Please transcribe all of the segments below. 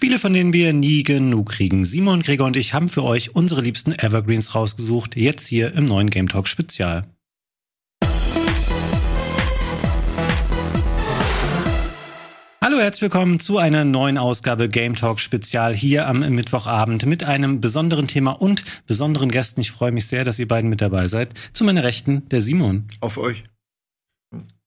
Spiele, von denen wir nie genug kriegen. Simon, Gregor und ich haben für euch unsere liebsten Evergreens rausgesucht, jetzt hier im neuen Game Talk Spezial. Hallo, herzlich willkommen zu einer neuen Ausgabe Game Talk Spezial hier am Mittwochabend mit einem besonderen Thema und besonderen Gästen. Ich freue mich sehr, dass ihr beiden mit dabei seid. Zu meiner Rechten der Simon. Auf euch.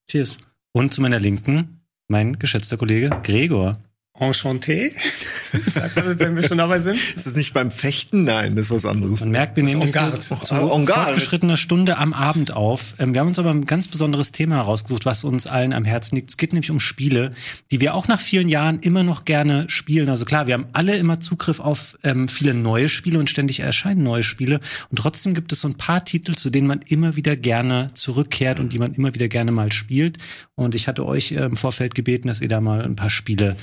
Cheers. Und zu meiner Linken mein geschätzter Kollege Gregor. Enchanté. Sagt man, wenn wir schon dabei sind. Ist das nicht beim Fechten? Nein, das ist was anderes. Man merkt, wir nehmen das Garde. zu, zu Ah, fortgeschrittener Stunde am Abend auf. Ähm, wir haben uns aber ein ganz besonderes Thema herausgesucht, was uns allen am Herzen liegt. Es geht nämlich um Spiele, die wir auch nach vielen Jahren immer noch gerne spielen. Also klar, wir haben alle immer Zugriff auf ähm, viele neue Spiele und ständig erscheinen neue Spiele. Und trotzdem gibt es so ein paar Titel, zu denen man immer wieder gerne zurückkehrt und die man immer wieder gerne mal spielt. Und ich hatte euch äh, im Vorfeld gebeten, dass ihr da mal ein paar Spiele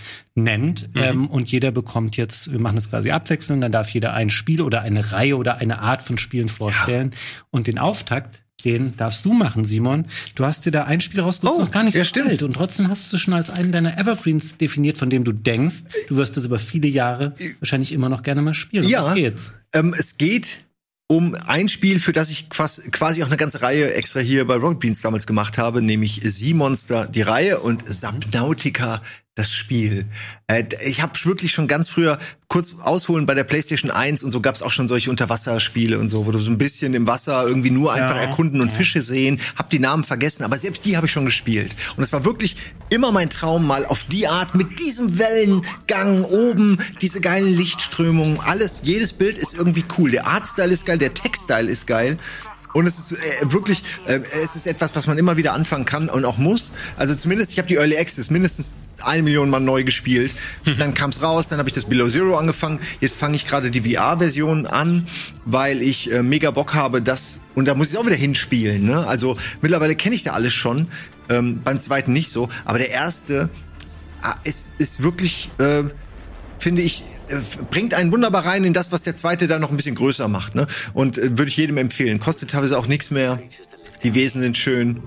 nennt. Ähm, und jeder bekommt jetzt, wir machen das quasi abwechselnd, dann darf jeder ein Spiel oder eine Reihe oder eine Art von Spielen vorstellen. Und den Auftakt, den darfst du machen, Simon. Du hast dir da ein Spiel rausgesucht, Oh, noch gar nicht ja, so stimmt. alt. Und trotzdem hast du es schon als einen deiner Evergreens definiert, von dem du denkst, du wirst es über viele Jahre wahrscheinlich immer noch gerne mal spielen. Ja. Was geht's? Ähm, es geht um ein Spiel, für das ich quas- quasi auch eine ganze Reihe extra hier bei Rocket Beans damals gemacht habe, nämlich Sea Monster, die Reihe und Subnautica, das Spiel. Äh, ich habe wirklich schon ganz früher kurz ausholen bei der PlayStation 1 und so gab's auch schon solche Unterwasserspiele und so, wo du so ein bisschen im Wasser irgendwie nur einfach Ja. erkunden und Fische sehen. Hab die Namen vergessen, aber selbst die habe ich schon gespielt. Und es war wirklich immer mein Traum, mal auf die Art mit diesem Wellengang oben, diese geilen Lichtströmungen, alles, jedes Bild ist irgendwie cool. Der Artstyle ist geil, der Textstyle ist geil. Und es ist äh, wirklich, äh, es ist etwas, was man immer wieder anfangen kann und auch muss. Also zumindest, ich habe die Early Access mindestens eine Million Mal neu gespielt. Dann kam es raus, dann habe ich das Below Zero angefangen. Jetzt fange ich gerade die VR-Version an, weil ich äh, mega Bock habe, das und da muss ich auch wieder hinspielen. Ne? Also mittlerweile kenne ich da alles schon. Ähm, beim zweiten nicht so, aber der erste ah, ist, ist wirklich äh, finde ich, äh, bringt einen wunderbar rein in das, was der zweite da noch ein bisschen größer macht. Ne? Und äh, würde ich jedem empfehlen. Kostet teilweise auch nichts mehr. Die Wesen sind schön.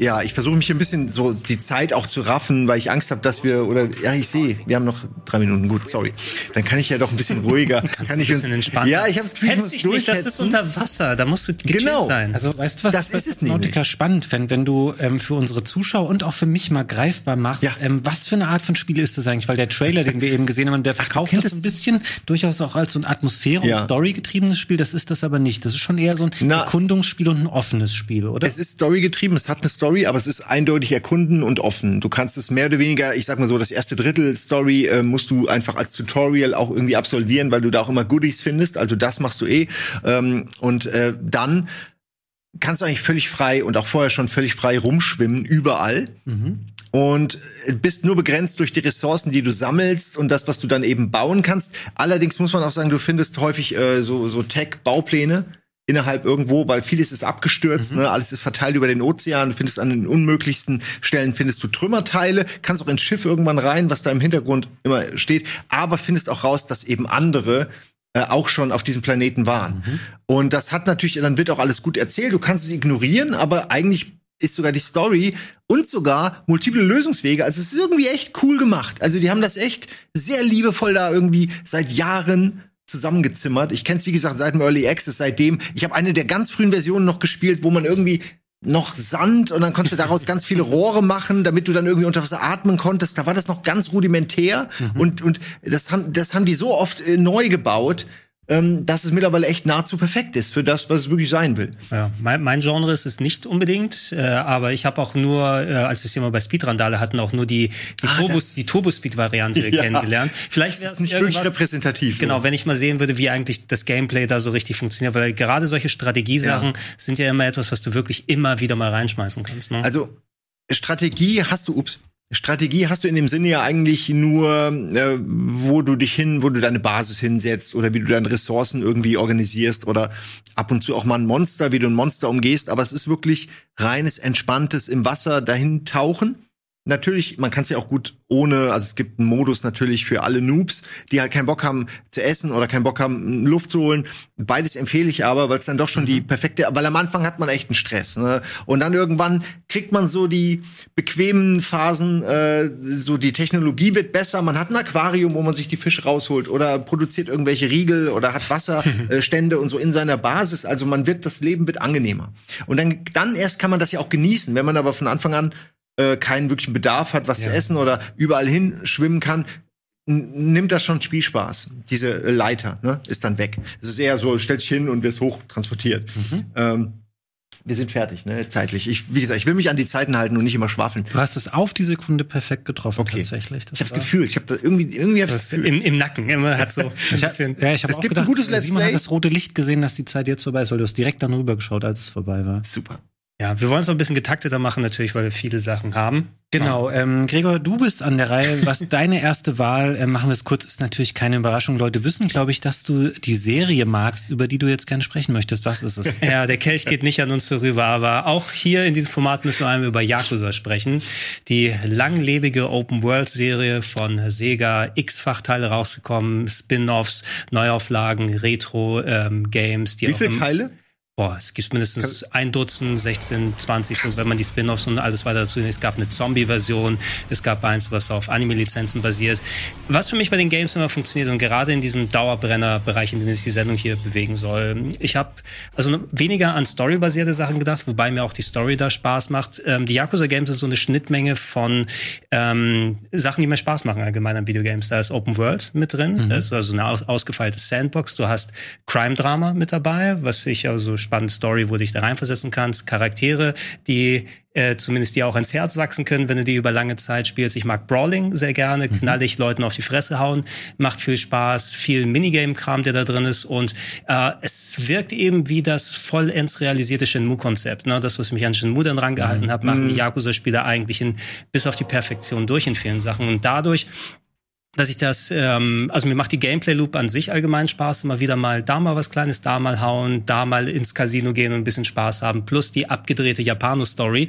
Ja, ich versuche mich hier ein bisschen so die Zeit auch zu raffen, weil ich Angst habe, dass wir oder ja, ich sehe, wir haben noch drei Minuten. Gut, sorry. Dann kann ich ja doch ein bisschen ruhiger. kann ich ein bisschen entspannter. Ja, ich habe das Gefühl, ich muss dich nicht, das ist unter Wasser. Da musst du Genau. sein. Also weißt du, was Das was ist es Nautica nämlich. spannend fände, wenn du ähm, für unsere Zuschauer und auch für mich mal greifbar machst, Ja. ähm, was für eine Art von Spiel ist das eigentlich? Weil der Trailer, den wir eben gesehen haben, der verkauft das kennst so ein bisschen durchaus auch als so ein Atmosphäre- und Ja. Story-getriebenes Spiel. Das ist das aber nicht. Das ist schon eher so ein Na. Erkundungsspiel und ein offenes Spiel, oder? Es ist Story getrieben, es hat eine Story, aber es ist eindeutig erkunden und offen. Du kannst es mehr oder weniger, ich sag mal so, das erste Drittel Story äh, musst du einfach als Tutorial auch irgendwie absolvieren, weil du da auch immer Goodies findest. Also das machst du eh. Ähm, und äh, dann kannst du eigentlich völlig frei und auch vorher schon völlig frei rumschwimmen, überall. Und äh, bist nur begrenzt durch die Ressourcen, die du sammelst und das, was du dann eben bauen kannst. Allerdings muss man auch sagen, du findest häufig äh, so, so Tech-Baupläne innerhalb irgendwo, weil vieles ist abgestürzt, ne? alles ist verteilt über den Ozean, du findest an den unmöglichsten Stellen findest du Trümmerteile, kannst auch ins Schiff irgendwann rein, was da im Hintergrund immer steht, aber findest auch raus, dass eben andere äh, auch schon auf diesem Planeten waren. Und das hat natürlich, dann wird auch alles gut erzählt, du kannst es ignorieren, aber eigentlich ist sogar die Story und sogar multiple Lösungswege. Also es ist irgendwie echt cool gemacht. Also die haben das echt sehr liebevoll da irgendwie seit Jahren zusammengezimmert. Ich kenne es wie gesagt seit dem Early Access, seitdem. Ich habe eine der ganz frühen Versionen noch gespielt, wo man irgendwie noch Sand und dann konntest du daraus ganz viele Rohre machen, damit du dann irgendwie unter Wasser atmen konntest. Da war das noch ganz rudimentär und und das haben das haben die so oft äh, neu gebaut, ähm, dass es mittlerweile echt nahezu perfekt ist für das, was es wirklich sein will. Ja, mein, mein Genre ist es nicht unbedingt, äh, aber ich habe auch nur, äh, als wir es hier mal bei Speedrandale hatten, auch nur die, die, Ah, die Turbo-Speed-Variante Ja. kennengelernt. Vielleicht Das wäre ist nicht wirklich repräsentativ. so. Genau, wenn ich mal sehen würde, wie eigentlich das Gameplay da so richtig funktioniert, weil gerade solche Strategiesachen Ja. sind ja immer etwas, was du wirklich immer wieder mal reinschmeißen kannst. Ne? Also Strategie hast du, ups, Strategie hast du in dem Sinne ja eigentlich nur, äh, wo du dich hin, wo du deine Basis hinsetzt oder wie du deine Ressourcen irgendwie organisierst oder ab und zu auch mal ein Monster, wie du ein Monster umgehst. Aber es ist wirklich reines, entspanntes im Wasser dahin tauchen. Natürlich, man kann es ja auch gut ohne, also es gibt einen Modus natürlich für alle Noobs, die halt keinen Bock haben zu essen oder keinen Bock haben, Luft zu holen. Beides empfehle ich aber, weil es dann doch schon die perfekte, weil am Anfang hat man echt einen Stress. Ne? Und dann irgendwann kriegt man so die bequemen Phasen, äh, so die Technologie wird besser, man hat ein Aquarium, wo man sich die Fische rausholt oder produziert irgendwelche Riegel oder hat Wasserstände und so in seiner Basis. Also man wird, das Leben wird angenehmer. Und dann, dann erst kann man das ja auch genießen. Wenn man aber von Anfang an äh, keinen wirklichen Bedarf hat, was ja. zu essen oder überall hin schwimmen kann, nimmt das schon Spielspaß. Diese Leiter ne, ist dann weg. Es ist eher so, stellt sich hin und wirst hochtransportiert. Mhm. Ähm, wir sind fertig, ne, zeitlich. Ich, wie gesagt, ich will mich an die Zeiten halten und nicht immer schwafeln. Du hast es auf die Sekunde perfekt getroffen, okay. tatsächlich. Das ich hab's Gefühl, ich habe da irgendwie, irgendwie hab das Gefühl. Im, Im Nacken, immer hat so. ich hab, ja, ich habe auch gibt gedacht, ein gutes Let's Simon Play. hat das rote Licht gesehen, dass die Zeit jetzt vorbei ist, weil du hast direkt dann rüber geschaut, als es vorbei war. Super. Ja, wir wollen es noch ein bisschen getakteter machen, natürlich, weil wir viele Sachen haben. Genau, ähm, Gregor, du bist an der Reihe. Was deine erste Wahl, äh, machen wir es kurz, ist natürlich keine Überraschung. Leute wissen, glaube ich, dass du die Serie magst, über die du jetzt gerne sprechen möchtest. Was ist es? Ja, der Kelch geht nicht an uns vorüber, aber auch hier in diesem Format müssen wir einmal über Yakuza sprechen. Die langlebige Open-World-Serie von Sega, x-fach Teile rausgekommen, Spin-offs, Neuauflagen, Retro-Games. Ähm, Wie viele Teile? Boah, es gibt mindestens ein Dutzend, 16, 20, so, wenn man die Spin-offs und alles weiter dazu nimmt. Es gab eine Zombie-Version, es gab eins, was auf Anime-Lizenzen basiert. Was für mich bei den Games immer funktioniert und gerade in diesem Dauerbrenner-Bereich, in dem sich die Sendung hier bewegen soll. Ich habe also weniger an Story-basierte Sachen gedacht, wobei mir auch die Story da Spaß macht. Ähm, die Yakuza-Games sind so eine Schnittmenge von ähm, Sachen, die mir Spaß machen allgemein an Videogames. Da ist Open World mit drin, mhm. da ist also eine aus ausgefeilte Sandbox. Du hast Crime-Drama mit dabei, was ich also spannende Story, wo du dich da reinversetzen kannst, Charaktere, die äh, zumindest dir auch ans Herz wachsen können, wenn du die über lange Zeit spielst. Ich mag Brawling sehr gerne, mhm. knallig Leuten auf die Fresse hauen, macht viel Spaß, viel Minigame-Kram, der da drin ist und äh, es wirkt eben wie das vollends realisierte Shenmue-Konzept. Ne? Das, was mich an Shenmue dann rangehalten mhm. hat, machen die mhm. Yakuza-Spieler eigentlich in, bis auf die Perfektion durch in vielen Sachen und dadurch dass ich das, ähm, also mir macht die Gameplay-Loop an sich allgemein Spaß, immer wieder mal da mal was Kleines, da mal hauen, da mal ins Casino gehen und ein bisschen Spaß haben, plus die abgedrehte Japano-Story.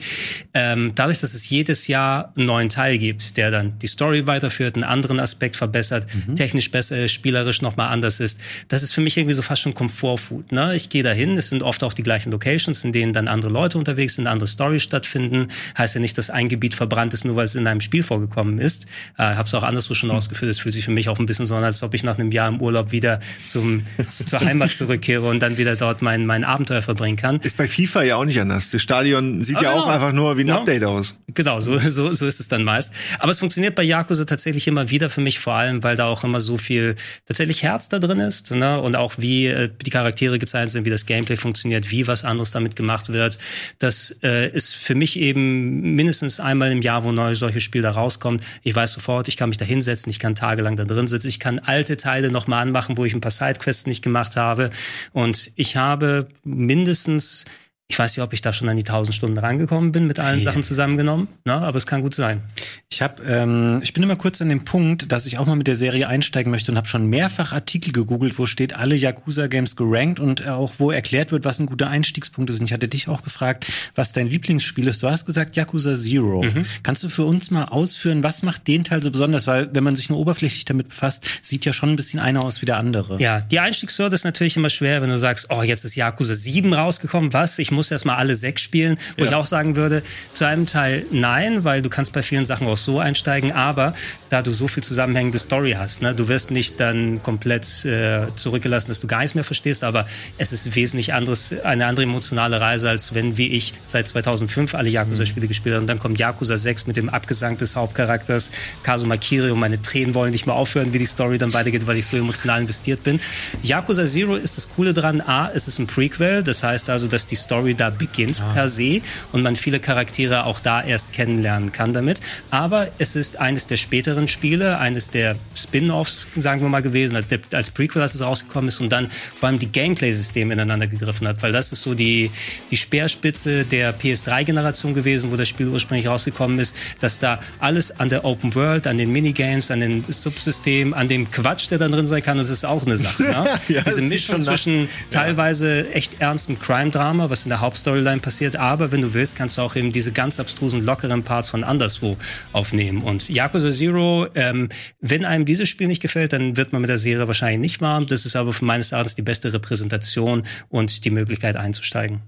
Ähm, dadurch, dass es jedes Jahr einen neuen Teil gibt, der dann die Story weiterführt, einen anderen Aspekt verbessert, mhm. technisch besser, spielerisch nochmal anders ist, das ist für mich irgendwie so fast schon Komfortfood. Ne? Ich gehe dahin, es sind oft auch die gleichen Locations, in denen dann andere Leute unterwegs sind, andere Stories stattfinden. Heißt ja nicht, dass ein Gebiet verbrannt ist, nur weil es in einem Spiel vorgekommen ist. Äh, hab's auch anderswo schon mhm. Für. Das fühlt sich für mich auch ein bisschen so an, als ob ich nach einem Jahr im Urlaub wieder zum, zur Heimat zurückkehre und dann wieder dort mein, mein Abenteuer verbringen kann. Ist bei FIFA ja auch nicht anders. Das Stadion sieht ah, ja genau. auch einfach nur wie ein ja. Update aus. Genau, so, so, so ist es dann meist. Aber es funktioniert bei Yakuza tatsächlich immer wieder für mich, vor allem, weil da auch immer so viel tatsächlich Herz da drin ist ne? und auch wie äh, die Charaktere gezeichnet sind, wie das Gameplay funktioniert, wie was anderes damit gemacht wird. Das äh, ist für mich eben mindestens einmal im Jahr, wo neue solche Spiele da rauskommt. Ich weiß sofort, ich kann mich da hinsetzen, ich kann tagelang da drin sitzen. Ich kann alte Teile nochmal anmachen, wo ich ein paar Sidequests nicht gemacht habe. Und ich habe mindestens ich weiß nicht, ob ich da schon an die 1000 Stunden rangekommen bin, mit allen hey. Sachen zusammengenommen, ne? aber es kann gut sein. Ich hab, ähm, ich bin immer kurz an dem Punkt, dass ich auch mal mit der Serie einsteigen möchte und habe schon mehrfach Artikel gegoogelt, wo steht alle Yakuza-Games gerankt und auch wo erklärt wird, was ein guter Einstiegspunkt ist. Und ich hatte dich auch gefragt, was dein Lieblingsspiel ist. Du hast gesagt Yakuza Zero. Mhm. Kannst du für uns mal ausführen, was macht den Teil so besonders? Weil wenn man sich nur oberflächlich damit befasst, sieht ja schon ein bisschen einer aus wie der andere. Ja, die Einstiegshürde ist natürlich immer schwer, wenn du sagst, oh, jetzt ist Yakuza 7 rausgekommen, was? Ich muss erstmal alle sechs spielen, wo ja. ich auch sagen würde, zu einem Teil nein, weil du kannst bei vielen Sachen auch so einsteigen, aber da du so viel zusammenhängende Story hast, ne, du wirst nicht dann komplett äh, zurückgelassen, dass du gar nichts mehr verstehst, aber es ist wesentlich anderes, eine andere emotionale Reise, als wenn, wie ich, seit 2005 alle Yakuza-Spiele mhm. gespielt habe. Und dann kommt Yakuza 6 mit dem Abgesang des Hauptcharakters. Kazuma Kiri und meine Tränen wollen nicht mehr aufhören, wie die Story dann weitergeht, weil ich so emotional investiert bin. Yakuza Zero ist das Coole dran, A, es ist ein Prequel, das heißt also, dass die Story da beginnt beginnt ah. per se und man viele Charaktere auch da erst kennenlernen kann damit. Aber es ist eines der späteren Spiele, eines der Spin-offs, sagen wir mal gewesen, als, der, als Prequel, als es rausgekommen ist und dann vor allem die Gameplay-Systeme ineinander gegriffen hat, weil das ist so die, die Speerspitze der PS3-Generation gewesen, wo das Spiel ursprünglich rausgekommen ist, dass da alles an der Open World, an den Minigames, an den Subsystemen, an dem Quatsch, der da drin sein kann, das ist auch eine Sache. Ne? ja, Diese Mischung zwischen teilweise echt ernstem Crime-Drama, was in der der Hauptstoryline passiert. Aber wenn du willst, kannst du auch eben diese ganz abstrusen, lockeren Parts von anderswo aufnehmen. Und Yakuza Zero, ähm, wenn einem dieses Spiel nicht gefällt, dann wird man mit der Serie wahrscheinlich nicht warm. Das ist aber meines Erachtens die beste Repräsentation und die Möglichkeit einzusteigen.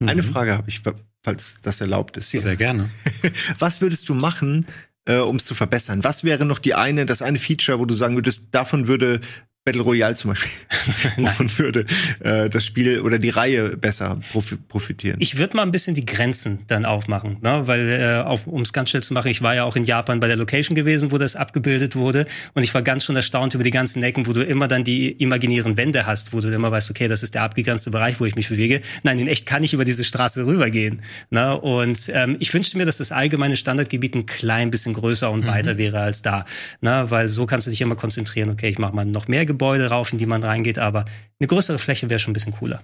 Eine mhm. Frage habe ich, falls das erlaubt ist. Sehr gerne. Was würdest du machen, äh, um es zu verbessern? Was wäre noch die eine, das eine Feature, wo du sagen würdest, davon würde Battle Royale zum Beispiel davon würde äh, das Spiel oder die Reihe besser profitieren. Ich würde mal ein bisschen die Grenzen dann aufmachen, ne? weil äh, um es ganz schnell zu machen, ich war ja auch in Japan bei der Location gewesen, wo das abgebildet wurde und ich war ganz schon erstaunt über die ganzen Ecken, wo du immer dann die imaginären Wände hast, wo du immer weißt, okay, das ist der abgegrenzte Bereich, wo ich mich bewege. Nein, in echt kann ich über diese Straße rübergehen. Ne? Und ähm, ich wünschte mir, dass das allgemeine Standardgebiet ein klein bisschen größer und mhm. weiter wäre als da, ne? weil so kannst du dich immer konzentrieren. Okay, ich mache mal noch mehr Gebäude rauf, in die man reingeht, aber eine größere Fläche wäre schon ein bisschen cooler.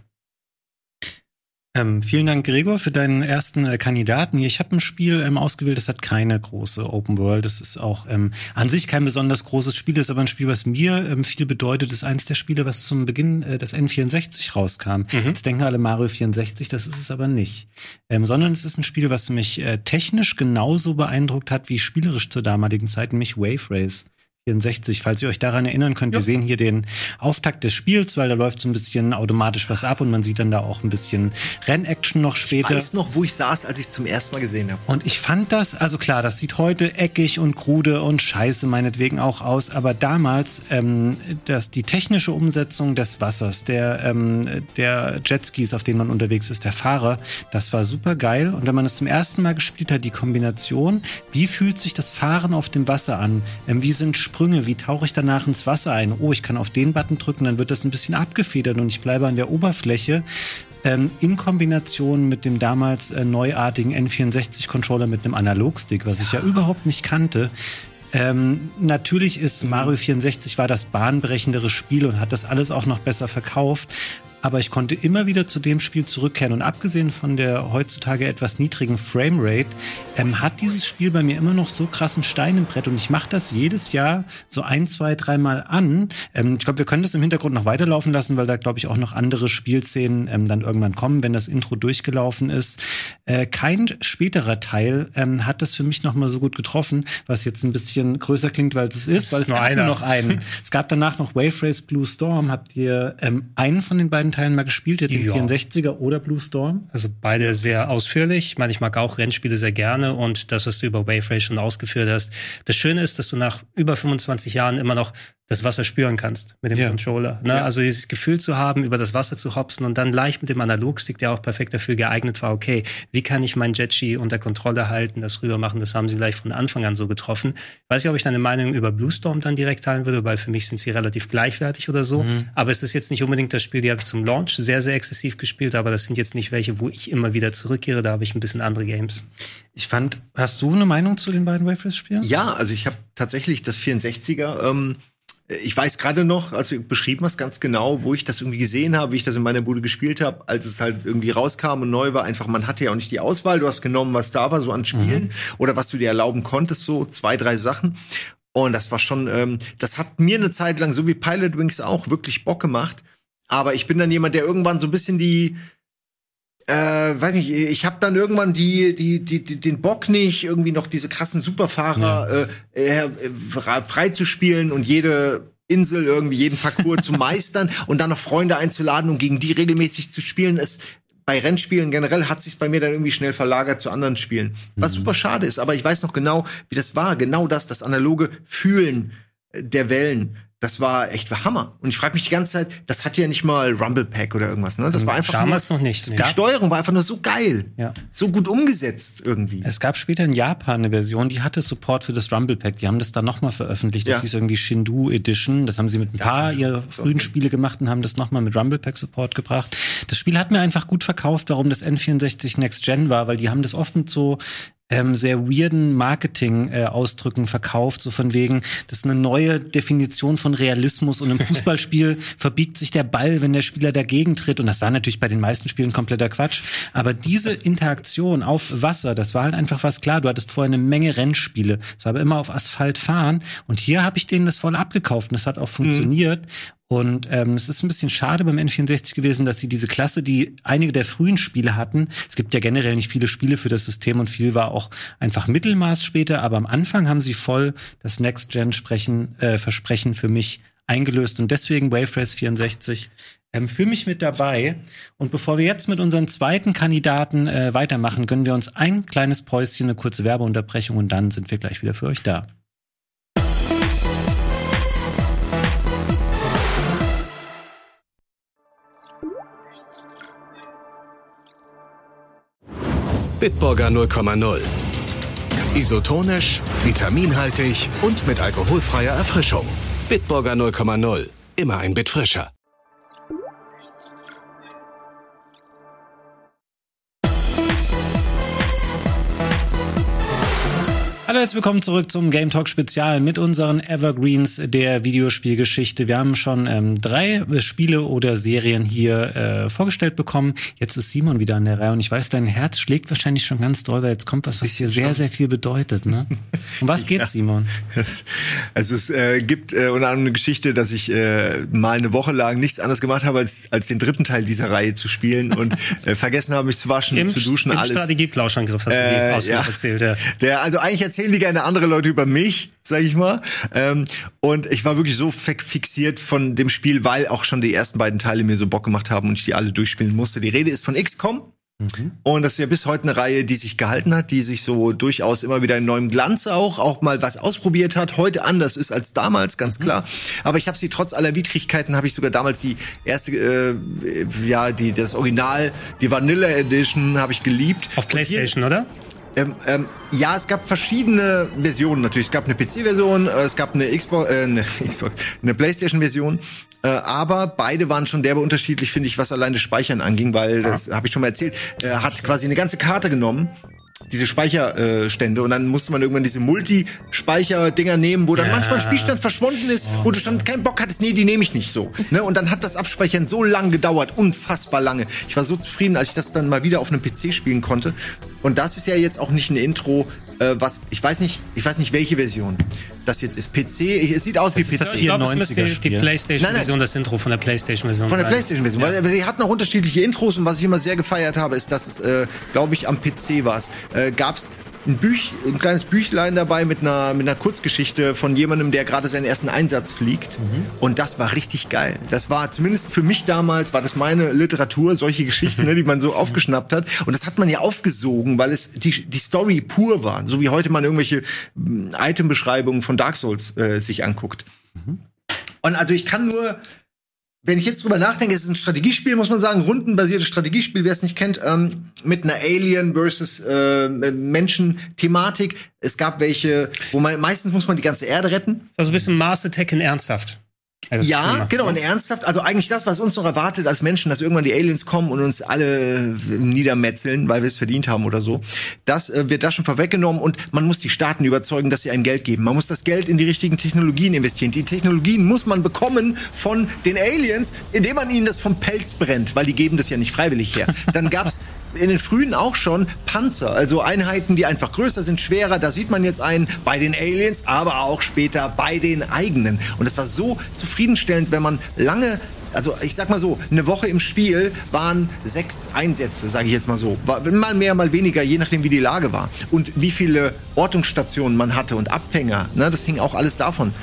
Ähm, vielen Dank, Gregor, für deinen ersten äh, Kandidaten hier. Ich habe ein Spiel ähm, ausgewählt, das hat keine große Open World. Das ist auch ähm, an sich kein besonders großes Spiel, das ist aber ein Spiel, was mir ähm, viel bedeutet. Das ist eins der Spiele, was zum Beginn äh, des N64 rauskam. Mhm. Jetzt denken alle Mario 64, das ist es aber nicht. Ähm, sondern es ist ein Spiel, was mich äh, technisch genauso beeindruckt hat wie spielerisch zur damaligen Zeit, nämlich Wave Race. 64, falls ihr euch daran erinnern könnt. Ja. Wir sehen hier den Auftakt des Spiels, weil da läuft so ein bisschen automatisch was ab und man sieht dann da auch ein bisschen Rennaction noch später. Ich weiß noch, wo ich saß, als ich es zum ersten Mal gesehen habe. Und ich fand das, also klar, das sieht heute eckig und krude und scheiße meinetwegen auch aus, aber damals, ähm, dass die technische Umsetzung des Wassers, der, ähm, der Jetskis, auf denen man unterwegs ist, der Fahrer, das war super geil. Und wenn man es zum ersten Mal gespielt hat, die Kombination, wie fühlt sich das Fahren auf dem Wasser an? Ähm, wie sind Sprünge, wie tauche ich danach ins Wasser ein? Oh, ich kann auf den Button drücken, dann wird das ein bisschen abgefedert und ich bleibe an der Oberfläche. Ähm, in Kombination mit dem damals äh, neuartigen N64-Controller mit einem Analogstick, was ich ja überhaupt nicht kannte. Ähm, natürlich ist Mario 64 war das bahnbrechendere Spiel und hat das alles auch noch besser verkauft aber ich konnte immer wieder zu dem Spiel zurückkehren. Und abgesehen von der heutzutage etwas niedrigen Framerate, ähm, hat dieses Spiel bei mir immer noch so krassen Stein im Brett. Und ich mache das jedes Jahr so ein, zwei, dreimal an. Ähm, ich glaube, wir können das im Hintergrund noch weiterlaufen lassen, weil da, glaube ich, auch noch andere Spielszenen ähm, dann irgendwann kommen, wenn das Intro durchgelaufen ist. Äh, kein späterer Teil ähm, hat das für mich noch mal so gut getroffen, was jetzt ein bisschen größer klingt, weil es ist, weil es gab nur noch einen. es gab danach noch Wave Race Blue Storm. Habt ihr ähm, einen von den beiden Teilen mal gespielt, den ja. 64er oder Blue Storm? Also beide sehr ausführlich. Ich meine, ich mag auch Rennspiele sehr gerne und das, was du über Wave Race schon ausgeführt hast. Das Schöne ist, dass du nach über 25 Jahren immer noch das Wasser spüren kannst mit dem ja. Controller. Ne? Ja. Also dieses Gefühl zu haben, über das Wasser zu hopsen und dann leicht mit dem Analogstick, der auch perfekt dafür geeignet war, okay, wie kann ich mein Jetski unter Kontrolle halten, das rüber machen, das haben sie vielleicht von Anfang an so getroffen. Weiß ich, ob ich deine Meinung über Blue Storm dann direkt teilen würde, weil für mich sind sie relativ gleichwertig oder so. Mhm. Aber es ist jetzt nicht unbedingt das Spiel, die habe ich zum Launch sehr, sehr exzessiv gespielt, aber das sind jetzt nicht welche, wo ich immer wieder zurückkehre, da habe ich ein bisschen andere Games. Ich fand, hast du eine Meinung zu den beiden Waveless-Spielen? Ja, also ich habe tatsächlich das 64er, ähm, ich weiß gerade noch, als du beschrieben hast, ganz genau, wo ich das irgendwie gesehen habe, wie ich das in meiner Bude gespielt habe, als es halt irgendwie rauskam und neu war. Einfach, man hatte ja auch nicht die Auswahl. Du hast genommen, was da war, so an Spielen mhm. oder was du dir erlauben konntest, so zwei, drei Sachen. Und das war schon, ähm, das hat mir eine Zeit lang, so wie Pilot Wings auch, wirklich Bock gemacht. Aber ich bin dann jemand, der irgendwann so ein bisschen die, äh, weiß nicht, ich habe dann irgendwann die, die, die, die, den Bock nicht, irgendwie noch diese krassen Superfahrer ja. äh, äh, frei zu spielen und jede Insel irgendwie jeden Parcours zu meistern und dann noch Freunde einzuladen und gegen die regelmäßig zu spielen. Es, bei Rennspielen generell hat sich bei mir dann irgendwie schnell verlagert zu anderen Spielen. Was mhm. super schade ist, aber ich weiß noch genau, wie das war. Genau das, das analoge Fühlen der Wellen das war echt war Hammer. Und ich frage mich die ganze Zeit, das hatte ja nicht mal Rumble Pack oder irgendwas, ne? Das war einfach damals nur, noch nicht. Die Steuerung war einfach nur so geil, ja. so gut umgesetzt irgendwie. Es gab später in Japan eine Version, die hatte Support für das Rumble Pack. Die haben das dann nochmal veröffentlicht. Das ja. hieß irgendwie Shindu Edition. Das haben sie mit ein paar ja, ihrer frühen. Spiele gemacht und haben das nochmal mit Rumble Pack Support gebracht. Das Spiel hat mir einfach gut verkauft, warum das N64 Next Gen war, weil die haben das oft mit so ähm, sehr weirden Marketing-Ausdrücken äh, verkauft, so von wegen, das ist eine neue Definition von Realismus und im Fußballspiel verbiegt sich der Ball, wenn der Spieler dagegen tritt. Und das war natürlich bei den meisten Spielen kompletter Quatsch, aber diese Interaktion auf Wasser, das war halt einfach was. Klar, du hattest vorher eine Menge Rennspiele, es war aber immer auf Asphalt fahren. Und hier habe ich denen das voll abgekauft. Und das hat auch funktioniert. mhm. Und ähm, es ist ein bisschen schade beim N64 gewesen, dass sie diese Klasse, die einige der frühen Spiele hatten, es gibt ja generell nicht viele Spiele für das System und viel war auch einfach Mittelmaß später, aber am Anfang haben sie voll das Next-Gen-Versprechen äh, für mich eingelöst und deswegen Wave Race 64 ähm, für mich mit dabei. Und bevor wir jetzt mit unseren zweiten Kandidaten äh, weitermachen, gönnen wir uns ein kleines Päuschen, eine kurze Werbeunterbrechung und dann sind wir gleich wieder für euch da. Bitburger 0,0. Isotonisch, vitaminhaltig und mit alkoholfreier Erfrischung. Bitburger 0,0. Immer ein Bit frischer. Hallo, herzlich willkommen zurück zum Game Talk Spezial mit unseren Evergreens der Videospielgeschichte. Wir haben schon ähm, drei Spiele oder Serien hier äh, vorgestellt bekommen. Jetzt ist Simon wieder an der Reihe und ich weiß, dein Herz schlägt wahrscheinlich schon ganz doll, weil jetzt kommt was, was dir sehr, sehr viel bedeutet. Ne? Um was geht's, ja. Simon? Also es äh, gibt äh, unter anderem eine Geschichte, dass ich äh, mal eine Woche lang nichts anderes gemacht habe, als, als den dritten Teil dieser Reihe zu spielen und äh, vergessen habe, mich zu waschen, Im, zu duschen, im alles. Strategieplauschangriff hast du äh, ja. erzählt, ja. Der, also eigentlich erzählen die gerne andere Leute über mich, sag ich mal. Ähm, und ich war wirklich so fixiert von dem Spiel, weil auch schon die ersten beiden Teile mir so Bock gemacht haben und ich die alle durchspielen musste. Die Rede ist von XCOM. Mhm. Und das ist ja bis heute eine Reihe, die sich gehalten hat, die sich so durchaus immer wieder in neuem Glanz auch, auch mal was ausprobiert hat, heute anders ist als damals, ganz klar. Mhm. Aber ich habe sie trotz aller Widrigkeiten, habe ich sogar damals die erste, äh, ja, die das Original, die Vanilla Edition, habe ich geliebt. Auf PlayStation, hier, oder? Ähm, ähm, ja, es gab verschiedene Versionen natürlich. Es gab eine PC-Version, äh, es gab eine Xbox, äh, eine Xbox, eine PlayStation-Version. Äh, aber beide waren schon derbe unterschiedlich, finde ich, was allein das Speichern anging, weil das habe ich schon mal erzählt. Er hat quasi eine ganze Karte genommen diese Speicherstände und dann musste man irgendwann diese Multi-Speicher-Dinger nehmen, wo dann ja. manchmal ein Spielstand verschwunden ist, wo du schon keinen Bock hattest, nee, die nehme ich nicht so. Ne? Und dann hat das Abspeichern so lang gedauert, unfassbar lange. Ich war so zufrieden, als ich das dann mal wieder auf einem PC spielen konnte. Und das ist ja jetzt auch nicht ein Intro, äh, was ich weiß nicht, ich weiß nicht welche Version das jetzt ist. PC, ich, es sieht aus das wie PC. Das ich glaube, es die, die PlayStation-Version, das Intro von der PlayStation-Version. Von der PlayStation-Version. Ja. Weil die hatten auch unterschiedliche Intros und was ich immer sehr gefeiert habe, ist, dass es, äh, glaube ich, am PC war. Äh, gab's ein, Büch, ein kleines Büchlein dabei mit einer, mit einer Kurzgeschichte von jemandem, der gerade seinen ersten Einsatz fliegt. Mhm. Und das war richtig geil. Das war zumindest für mich damals, war das meine Literatur, solche Geschichten, ne, die man so aufgeschnappt hat. Und das hat man ja aufgesogen, weil es die, die Story pur war. So wie heute man irgendwelche hm, Itembeschreibungen von Dark Souls äh, sich anguckt. Mhm. Und also ich kann nur wenn ich jetzt drüber nachdenke, es ist ein Strategiespiel, muss man sagen, rundenbasiertes Strategiespiel, wer es nicht kennt, ähm, mit einer Alien versus äh, Menschen-Thematik. Es gab welche, wo man meistens muss man die ganze Erde retten. Also ein bisschen Mars Attack in ernsthaft. Also ja, genau, und ernsthaft, also eigentlich das, was uns noch erwartet als Menschen, dass irgendwann die Aliens kommen und uns alle niedermetzeln, weil wir es verdient haben oder so, das äh, wird da schon vorweggenommen und man muss die Staaten überzeugen, dass sie einem Geld geben. Man muss das Geld in die richtigen Technologien investieren. Die Technologien muss man bekommen von den Aliens, indem man ihnen das vom Pelz brennt, weil die geben das ja nicht freiwillig her. Dann gab's in den frühen auch schon Panzer, also Einheiten, die einfach größer sind, schwerer. Da sieht man jetzt einen bei den Aliens, aber auch später bei den eigenen. Und es war so zufriedenstellend, wenn man lange also ich sag mal so, eine Woche im Spiel waren sechs Einsätze, sage ich jetzt mal so. Mal mehr, mal weniger, je nachdem, wie die Lage war. Und wie viele Ortungsstationen man hatte und Abfänger. Ne, das hing auch alles davon.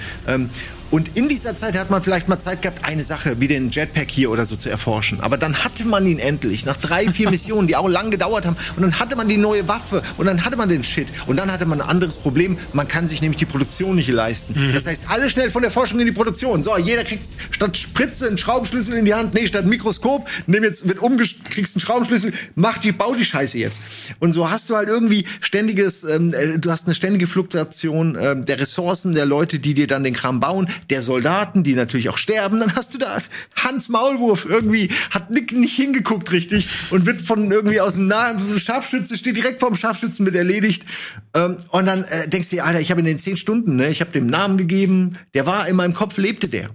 Und in dieser Zeit hat man vielleicht mal Zeit gehabt, eine Sache wie den Jetpack hier oder so zu erforschen. Aber dann hatte man ihn endlich, nach drei, vier Missionen, die auch lang gedauert haben. Und dann hatte man die neue Waffe und dann hatte man den Shit. Und dann hatte man ein anderes Problem. Man kann sich nämlich die Produktion nicht leisten. Mhm. Das heißt, alle schnell von der Forschung in die Produktion. So, jeder kriegt statt Spritze einen Schraubenschlüssel in die Hand. Nee, statt Mikroskop, nimm jetzt, wird umgeschrieben, kriegst einen Schraubenschlüssel, mach die, bau die Scheiße jetzt. Und so hast du halt irgendwie ständiges, ähm, äh, du hast eine ständige Fluktuation äh, der Ressourcen, der Leute, die dir dann den Kram bauen der Soldaten, die natürlich auch sterben, dann hast du da Hans Maulwurf irgendwie, hat nicht, hingeguckt richtig und wird von irgendwie aus dem nahen Scharfschütze, steht direkt vorm Scharfschützen mit erledigt. Ähm, und dann äh, denkst du dir, Alter, ich habe in den zehn Stunden, ne, ich habe dem Namen gegeben, der war in meinem Kopf, lebte der.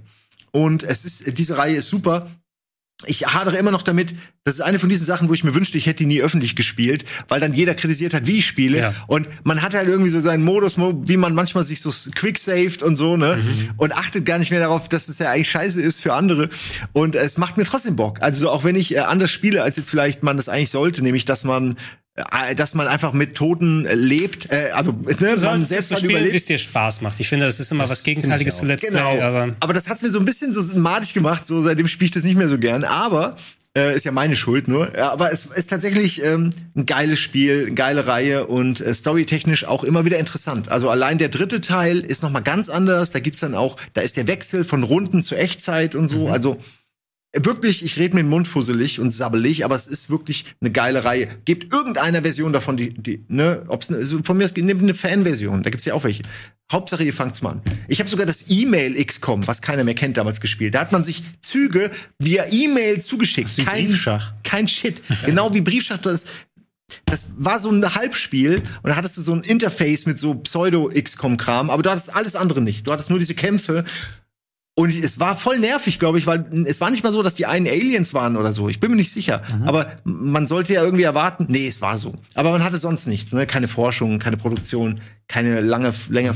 Und es ist, diese Reihe ist super. Ich hadere immer noch damit, Das ist eine von diesen Sachen, wo ich mir wünschte, ich hätte die nie öffentlich gespielt, weil dann jeder kritisiert hat, wie ich spiele. Ja. Und man hat halt irgendwie so seinen Modus, wie man manchmal sich so quicksaved und so, ne? Mhm. Und achtet gar nicht mehr darauf, dass es ja eigentlich scheiße ist für andere. Und es macht mir trotzdem Bock. Also auch wenn ich äh, anders spiele, als jetzt vielleicht man das eigentlich sollte, nämlich dass man äh, dass man einfach mit Toten äh, lebt, äh, also ne, Du man selbst so spielen, überlebt. es dir Spaß macht. Ich finde, das ist immer was Gegenteiliges zu Let's Genau. Play, aber aber das hat's mir so ein bisschen so madig gemacht, so seitdem spiele ich das nicht mehr so gern. Aber äh, ist ja meine Schuld nur. Ja, aber es ist tatsächlich ähm, ein geiles Spiel, eine geile Reihe und äh, storytechnisch auch immer wieder interessant. Also allein der dritte Teil ist noch mal ganz anders. Da gibt's dann auch, da ist der Wechsel von Runden zu Echtzeit und so. Also äh, Wirklich, ich rede mir den Mund fusselig und sabbelig, aber es ist wirklich eine geile Reihe. Gebt irgendeiner Version davon, die, die ne, ob's ne, also von mir aus nehmt eine Fan-Version, da gibt's ja auch welche. Hauptsache, ihr fangt's mal an. Ich habe sogar das E-Mail XCOM, was keiner mehr kennt, damals gespielt. Da hat man sich Züge via E-Mail zugeschickt. wie Briefschach. Kein Shit. genau wie Briefschach. Das, das war so ein Halbspiel und da hattest du so ein Interface mit so Pseudo-XCOM-Kram, aber du hattest alles andere nicht. Du hattest nur diese Kämpfe und es war voll nervig, glaube ich, weil es war nicht mal so, dass die einen Aliens waren oder so. Ich bin mir nicht sicher. Aber man sollte ja irgendwie erwarten, nee, es war so. Aber man hatte sonst nichts, ne? Keine Forschung, keine Produktion, keine lange, länger.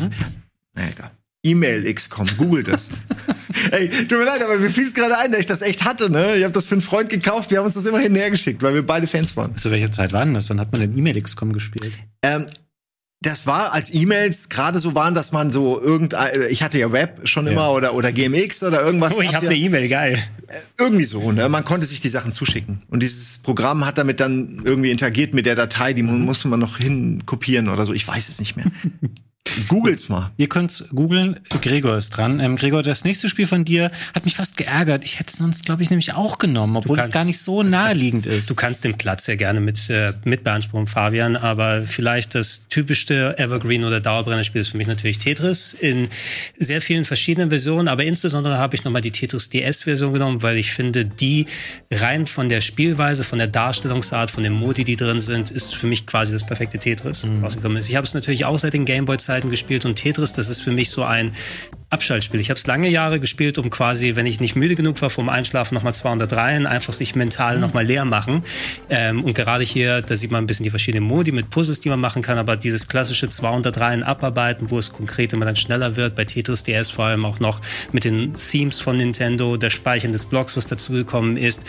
Na egal. E-Mail XCOM, googelt das. Ey, tut mir leid, aber mir fiel es gerade ein, dass ich das echt hatte, ne? Ich habe das für einen Freund gekauft, wir haben uns das immerhin näher geschickt, weil wir beide Fans waren. Zu welcher Zeit war denn das? Wann hat man denn E-Mail XCOM gespielt? Ähm, das war, als E-Mails gerade so waren, dass man so irgendein, äh, ich hatte ja Web schon immer oder, oder GMX oder irgendwas. oh, ich habe ihr- eine E-Mail, geil. irgendwie so, ne? Man konnte sich die Sachen zuschicken. Und dieses Programm hat damit dann irgendwie interagiert mit der Datei, die mu- musste man noch hin kopieren oder so. Ich weiß es nicht mehr. Googles mal. Ihr könnt's googeln, Gregor ist dran. Ähm, Gregor, das nächste Spiel von dir hat mich fast geärgert. Ich hätte es sonst, glaube ich, nämlich auch genommen, obwohl es kannst- gar nicht so naheliegend ist. Du kannst den Platz ja gerne mit, äh, mit beanspruchen, Fabian, aber vielleicht das typischste Evergreen- oder Dauerbrennerspiel ist für mich natürlich Tetris in sehr vielen verschiedenen Versionen, aber insbesondere habe ich nochmal die Tetris DS-Version genommen, weil ich finde, die rein von der Spielweise, von der Darstellungsart, von den Modi, die drin sind, ist für mich quasi das perfekte Tetris rausgekommen ist. Ich habe es natürlich auch seit den Gameboy-Zeiten gespielt und Tetris, das ist für mich so ein Abschaltspiel. Ich habe es lange Jahre gespielt, um quasi, wenn ich nicht müde genug war vom Einschlafen, nochmal 200 Reihen, einfach sich mental nochmal leer machen. Ähm, und gerade hier, da sieht man ein bisschen die verschiedenen Modi mit Puzzles, die man machen kann, aber dieses klassische 200 Reihen abarbeiten, wo es konkret immer dann schneller wird, bei Tetris DS vor allem auch noch mit den Themes von Nintendo, der Speichern des Blocks, was dazugekommen ist.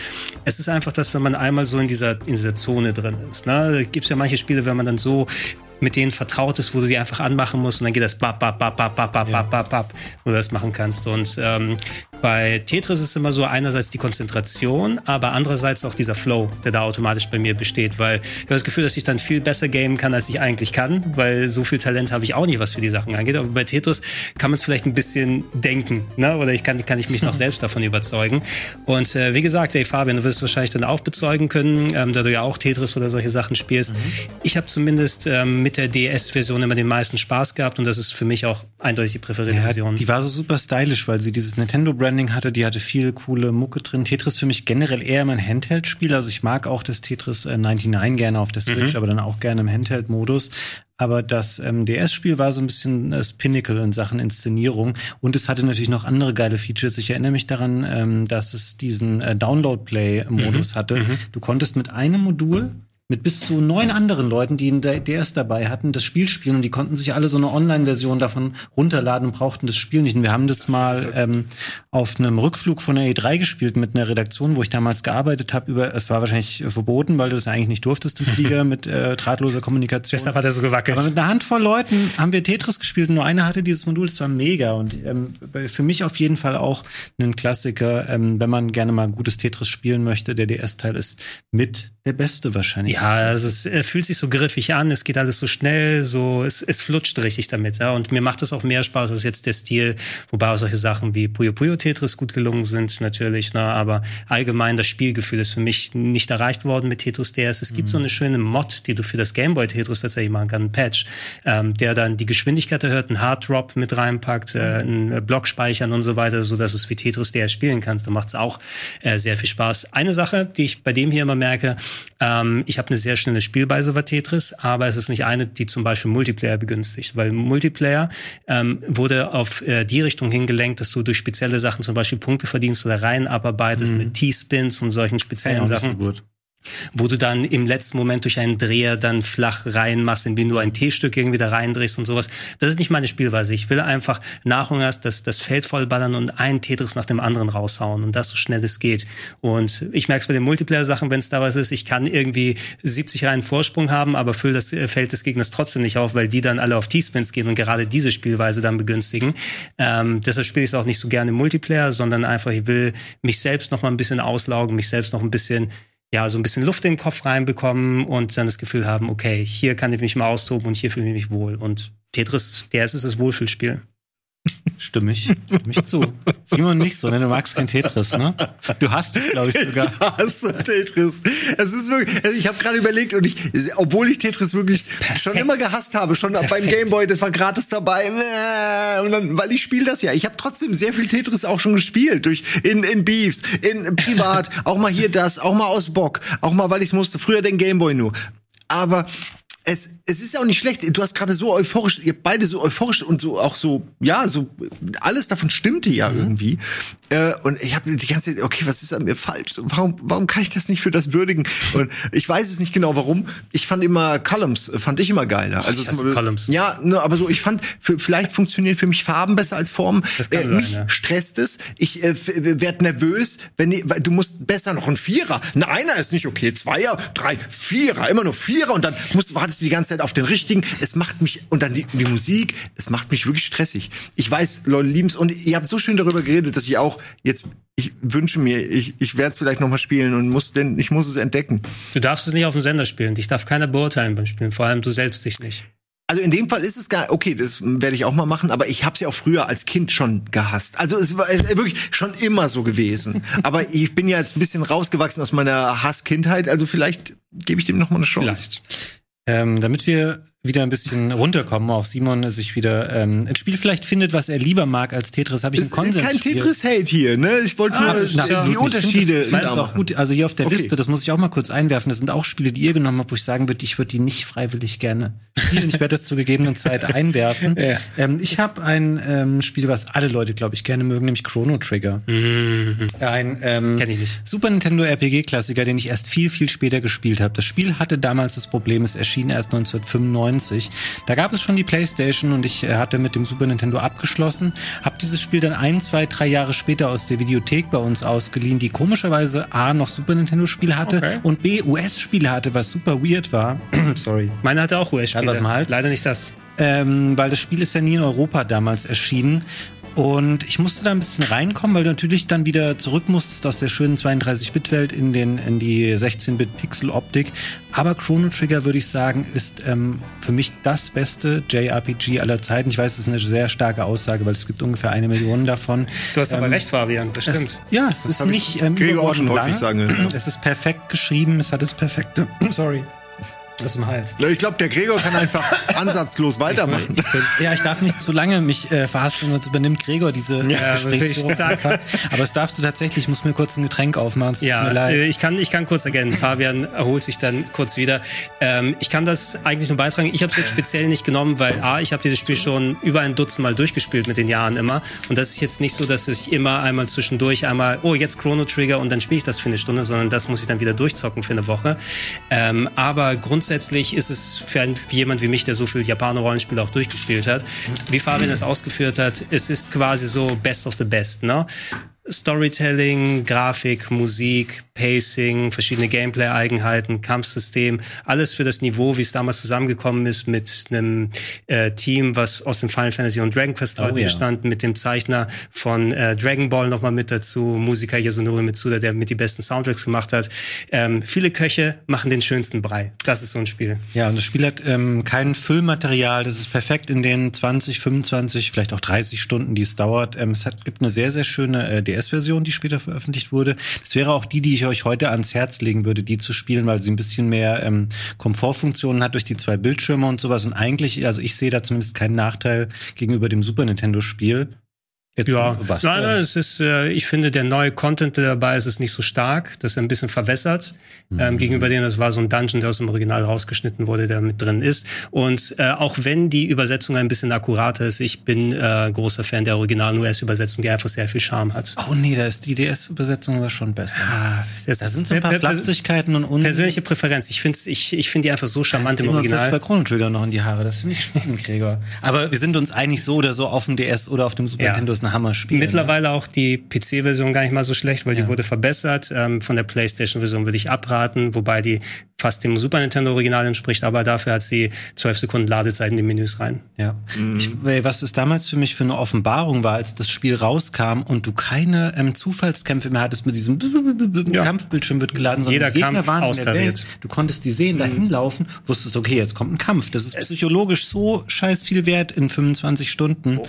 Es ist einfach das, wenn man einmal so in dieser, in dieser Zone drin ist. Ne? Da gibt es ja manche Spiele, wenn man dann so mit denen vertraut ist, wo du die einfach anmachen musst und dann geht das bap, bap, bap, bap, bap, bap, ja. bap, bap, wo du das machen kannst. Und ähm, bei Tetris ist immer so einerseits die Konzentration, aber andererseits auch dieser Flow, der da automatisch bei mir besteht, weil ich habe das Gefühl, dass ich dann viel besser gamen kann, als ich eigentlich kann, weil so viel Talent habe ich auch nicht, was für die Sachen angeht. Aber bei Tetris kann man es vielleicht ein bisschen denken, ne? oder ich kann, kann ich mich noch selbst davon überzeugen. Und äh, wie gesagt, ey Fabian, du wirst es wahrscheinlich dann auch bezeugen können, ähm, da du ja auch Tetris oder solche Sachen spielst. Mhm. Ich habe zumindest ähm, mit der DS-Version immer den meisten Spaß gehabt und das ist für mich auch eindeutig die präferierte Ja, Version. die war so super stylisch, weil sie dieses Nintendo-Branding hatte, die hatte viel coole Mucke drin. Tetris für mich generell eher mein Handheld-Spiel. Also ich mag auch das Tetris äh, 99 gerne auf der Switch, aber dann auch gerne im Handheld-Modus. Aber das ähm, DS-Spiel war so ein bisschen das Pinnacle in Sachen Inszenierung. Und es hatte natürlich noch andere geile Features. Ich erinnere mich daran, ähm, dass es diesen äh, Download-Play-Modus hatte. Du konntest mit einem Modul mit bis zu neun anderen Leuten, die einen DS dabei hatten, das Spiel spielen und die konnten sich alle so eine Online-Version davon runterladen und brauchten das Spiel nicht. Und wir haben das mal ähm, auf einem Rückflug von der E3 gespielt mit einer Redaktion, wo ich damals gearbeitet habe. Über, es war wahrscheinlich verboten, weil du das eigentlich nicht durftest im Flieger mit äh, drahtloser Kommunikation. Deshalb hat er so gewackelt. Aber mit einer Handvoll Leuten haben wir Tetris gespielt und nur einer hatte dieses Modul, das war mega. Und ähm, für mich auf jeden Fall auch ein Klassiker, ähm, wenn man gerne mal ein gutes Tetris spielen möchte. Der DS-Teil ist mit der beste wahrscheinlich. Ja, also es äh, fühlt sich so griffig an, es geht alles so schnell, so es, es flutscht richtig damit. Ja? Und mir macht es auch mehr Spaß als jetzt der Stil, wobei auch solche Sachen wie Puyo Puyo Tetris gut gelungen sind natürlich. Ne? Aber allgemein das Spielgefühl ist für mich nicht erreicht worden mit Tetris DS. Es gibt so eine schöne Mod, die du für das Gameboy Tetris tatsächlich machen kannst, ein Patch, ähm, der dann die Geschwindigkeit erhöht, einen Hard Drop mit reinpackt, äh, einen Block speichern und so weiter, so dass du es wie Tetris DS spielen kannst. Da macht es auch äh, sehr viel Spaß. Eine Sache, die ich bei dem hier immer merke, ähm, ich habe eine sehr schnelle Spielweise bei Tetris, aber es ist nicht eine, die zum Beispiel Multiplayer begünstigt, weil Multiplayer ähm, wurde auf äh, die Richtung hingelenkt, dass du durch spezielle Sachen zum Beispiel Punkte verdienst oder Reihen abarbeitest mit T-Spins und solchen speziellen Ja, Sachen. gut. Wo du dann im letzten Moment durch einen Dreher dann flach reinmachst, indem du ein T-Stück irgendwie da reindrehst und sowas. Das ist nicht meine Spielweise. Ich will einfach nach und erst das, das Feld vollballern und einen Tetris nach dem anderen raushauen und das so schnell es geht. Und ich merke es bei den Multiplayer-Sachen, wenn es da was ist, ich kann irgendwie 70 Reihen Vorsprung haben, aber fülle das äh, Feld des Gegners trotzdem nicht auf, weil die dann alle auf T-Spins gehen und gerade diese Spielweise dann begünstigen. Ähm, deshalb spiele ich es auch nicht so gerne im Multiplayer, sondern einfach, ich will mich selbst noch mal ein bisschen auslaugen, mich selbst noch ein bisschen ja, so ein bisschen Luft in den Kopf reinbekommen und dann das Gefühl haben, okay, hier kann ich mich mal austoben und hier fühle ich mich wohl. Und Tetris, der ist es das Wohlfühlspiel. Stimme ich, stimme ich zu. Simon nicht so, ne? Du magst kein Tetris, ne? Du hast es, glaube ich, sogar. Ich hasse Tetris. Es ist wirklich, also ich habe gerade überlegt und ich, obwohl ich Tetris wirklich schon immer gehasst habe, schon Perfekt. beim Gameboy, das war gratis dabei. Und dann, weil ich spiele das ja. Ich habe trotzdem sehr viel Tetris auch schon gespielt. Durch in, in Beefs, in Privat, auch mal hier das, auch mal aus Bock, auch mal, weil ich musste. Früher den Gameboy nur. Aber es, es ist ja auch nicht schlecht. Du hast gerade so euphorisch, ihr beide so euphorisch und so auch so, ja, so alles davon stimmte ja mhm. irgendwie. Äh, und ich habe die ganze Zeit, okay, was ist an mir falsch? Warum, warum kann ich das nicht für das würdigen? Und ich weiß es nicht genau, warum. Ich fand immer Columns, fand ich immer geiler. Also ich Columns. Ja, ne, aber so, ich fand, für, vielleicht funktionieren für mich Farben besser als Formen. Das kann äh, sein, mich ja. stresst es. Ich äh, werd nervös, wenn weil du musst besser noch ein Vierer. Ein Einer ist nicht okay, Zweier, drei, Vierer, immer nur Vierer und dann musst, wartest du die ganze Zeit auf den richtigen. Es macht mich, und dann die, die Musik, es macht mich wirklich stressig. Ich weiß, Leute lieben's und ihr habt so schön darüber geredet, dass ich auch jetzt, ich wünsche mir, ich, ich werde es vielleicht noch mal spielen und muss denn, ich muss es entdecken. Du darfst es nicht auf dem Sender spielen. Dich darf keiner beurteilen beim Spielen, vor allem du selbst dich nicht. Also in dem Fall ist es gar okay, das werde ich auch mal machen, aber ich habe es ja auch früher als Kind schon gehasst. Also es war wirklich schon immer so gewesen. aber ich bin ja jetzt ein bisschen rausgewachsen aus meiner Hasskindheit, also vielleicht gebe ich dem noch mal eine Chance. Vielleicht. Ähm, damit wir wieder ein bisschen runterkommen, auch Simon sich wieder ähm, ein Spiel vielleicht findet, was er lieber mag als Tetris, habe ich einen Konsens. Kein Tetris-Hate hier, ne? Ich wollte Ah, nur na, die Unterschiede. Ich finde das auch gut. Also hier auf der Okay. Liste, das muss ich auch mal kurz einwerfen. Das sind auch Spiele, die ihr genommen habt, wo ich sagen würde, ich würde die nicht freiwillig gerne spielen. Ich werde das zur gegebenen Zeit einwerfen. Ja. ähm, ich habe ein ähm, Spiel, was alle Leute, glaube ich, gerne mögen, nämlich Chrono Trigger. Ein ähm. Super Nintendo RPG-Klassiker, den ich erst viel, viel später gespielt habe. Das Spiel hatte damals das Problem, es erschien erst 1995. Da gab es schon die PlayStation und ich äh, hatte mit dem Super Nintendo abgeschlossen. Habe dieses Spiel dann ein, zwei, drei Jahre später aus der Videothek bei uns ausgeliehen, die komischerweise A noch Super Nintendo-Spiele hatte Okay. und B US-Spiele hatte, was super weird war. Sorry. Meine hatte auch US-Spiele. Leider nicht das. Ähm, weil das Spiel ist ja nie in Europa damals erschienen. Und ich musste da ein bisschen reinkommen, weil du natürlich dann wieder zurück musstest aus der schönen 32-Bit-Welt in, den, in die 16-Bit-Pixel-Optik. Aber Chrono Trigger, würde ich sagen, ist ähm, für mich das beste JRPG aller Zeiten. Ich weiß, das ist eine sehr starke Aussage, weil es gibt ungefähr eine Million davon. Du hast aber Ähm, recht, Fabian, das stimmt. Es, ja, es ist hab ich nicht ähm, Gregor auch schon häufig lange. sagen gehört. Es ist perfekt geschrieben, es hat das perfekte. Sorry. Das im Hals. Ich glaube, der Gregor kann einfach ansatzlos weitermachen. Ja, ich darf nicht zu lange mich äh, verhaspeln, sonst übernimmt Gregor diese Ja, Gesprächsführung ich. Aber das darfst du tatsächlich. Ich muss mir kurz ein Getränk aufmachen. Ja, mir leid. äh, ich kann, ich kann kurz ergänzen. Fabian erholt sich dann kurz wieder. Ähm, ich kann das eigentlich nur beitragen. Ich habe es jetzt speziell nicht genommen, weil A, ich habe dieses Spiel schon über ein Dutzend Mal durchgespielt mit den Jahren immer. Und das ist jetzt nicht so, dass ich immer einmal zwischendurch einmal, oh, jetzt Chrono Trigger und dann spiele ich das für eine Stunde, sondern das muss ich dann wieder durchzocken für eine Woche. Ähm, aber grundsätzlich ist es für jemand wie mich, der so viel Japaner-Rollenspiele auch durchgespielt hat, wie Fabian es ausgeführt hat, es ist quasi so Best of the Best, ne? Storytelling, Grafik, Musik, Pacing, verschiedene Gameplay-Eigenheiten, Kampfsystem, alles für das Niveau, wie es damals zusammengekommen ist mit einem äh, Team, was aus dem Final Fantasy und Dragon Quest Leuten Oh ja. bestand, mit dem Zeichner von äh, Dragon Ball nochmal mit dazu, Musiker Yasunori Mitsuda, der mit die besten Soundtracks gemacht hat. Ähm, viele Köche machen den schönsten Brei. Das ist so ein Spiel. Ja, und das Spiel hat ähm, kein Füllmaterial. Das ist perfekt in den 20, 25, vielleicht auch 30 Stunden, die es dauert. Ähm, es hat, gibt eine sehr, sehr schöne äh, DS-Version, die später veröffentlicht wurde. Das wäre auch die, die ich euch heute ans Herz legen würde, die zu spielen, weil sie ein bisschen mehr ähm, Komfortfunktionen hat durch die zwei Bildschirme und sowas. Und eigentlich, also ich sehe da zumindest keinen Nachteil gegenüber dem Super Nintendo-Spiel. Jetzt Ja, was? nein, nein, es ist, äh, ich finde, der neue Content, der dabei ist, ist nicht so stark. Das ist ein bisschen verwässert. Ähm, gegenüber dem, das war so ein Dungeon, der aus dem Original rausgeschnitten wurde, der mit drin ist. Und äh, auch wenn die Übersetzung ein bisschen akkurater ist, ich bin äh, großer Fan der Original-US-Übersetzung, die einfach sehr viel Charme hat. Oh nee, da ist die DS-Übersetzung aber schon besser. Ah, das Da sind so ein paar Flapsigkeiten und un Persönliche Präferenz. Ich finde ich, ich find die einfach so charmant im Original. bei Chrono Trigger noch in die Haare. Das finde ich spannend, Gregor. Aber wir sind uns einig, so oder so auf dem DS oder auf dem Super Ja. Nintendo ein Hammerspiel. ne? Mittlerweile auch die PC-Version gar nicht mal so schlecht, weil die wurde verbessert. Ähm, von der PlayStation-Version würde ich abraten, wobei die fast dem Super Nintendo-Original entspricht, aber dafür hat sie zwölf Sekunden Ladezeit in die Menüs rein. Ja. Ich, weil was es damals für mich für eine Offenbarung war, als das Spiel rauskam und du keine ähm, Zufallskämpfe mehr hattest mit diesem Ja. Kampfbildschirm wird geladen, sondern Jeder die Gegner Kampf waren in der austariert. Welt. Du konntest die sehen, dahin laufen, wusstest, okay, jetzt kommt ein Kampf. Das ist psychologisch so scheiß viel wert in 25 Stunden.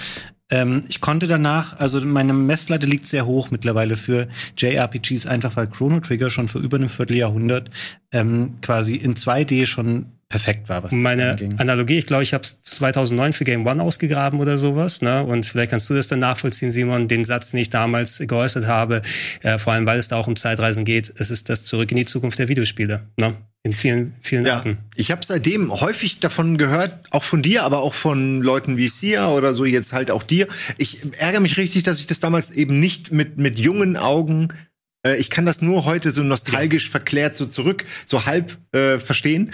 Ähm, ich konnte danach, also meine Messlatte liegt sehr hoch mittlerweile für JRPGs, einfach weil Chrono Trigger schon vor über einem Vierteljahrhundert ähm, quasi in 2D schon perfekt war, was Meine anging. Analogie, ich glaube, ich habe es 2009 für Game One ausgegraben oder sowas. Ne? Und vielleicht kannst du das dann nachvollziehen, Simon, den Satz, den ich damals geäußert habe, äh, vor allem weil es da auch um Zeitreisen geht. Es ist das Zurück in die Zukunft der Videospiele. Ne? In vielen, vielen Ja, Arten. ich habe seitdem häufig davon gehört, auch von dir, aber auch von Leuten wie Sia oder so jetzt halt auch dir. Ich ärgere mich richtig, dass ich das damals eben nicht mit mit jungen Augen äh, ich kann das nur heute so nostalgisch verklärt so zurück, so halb äh, verstehen.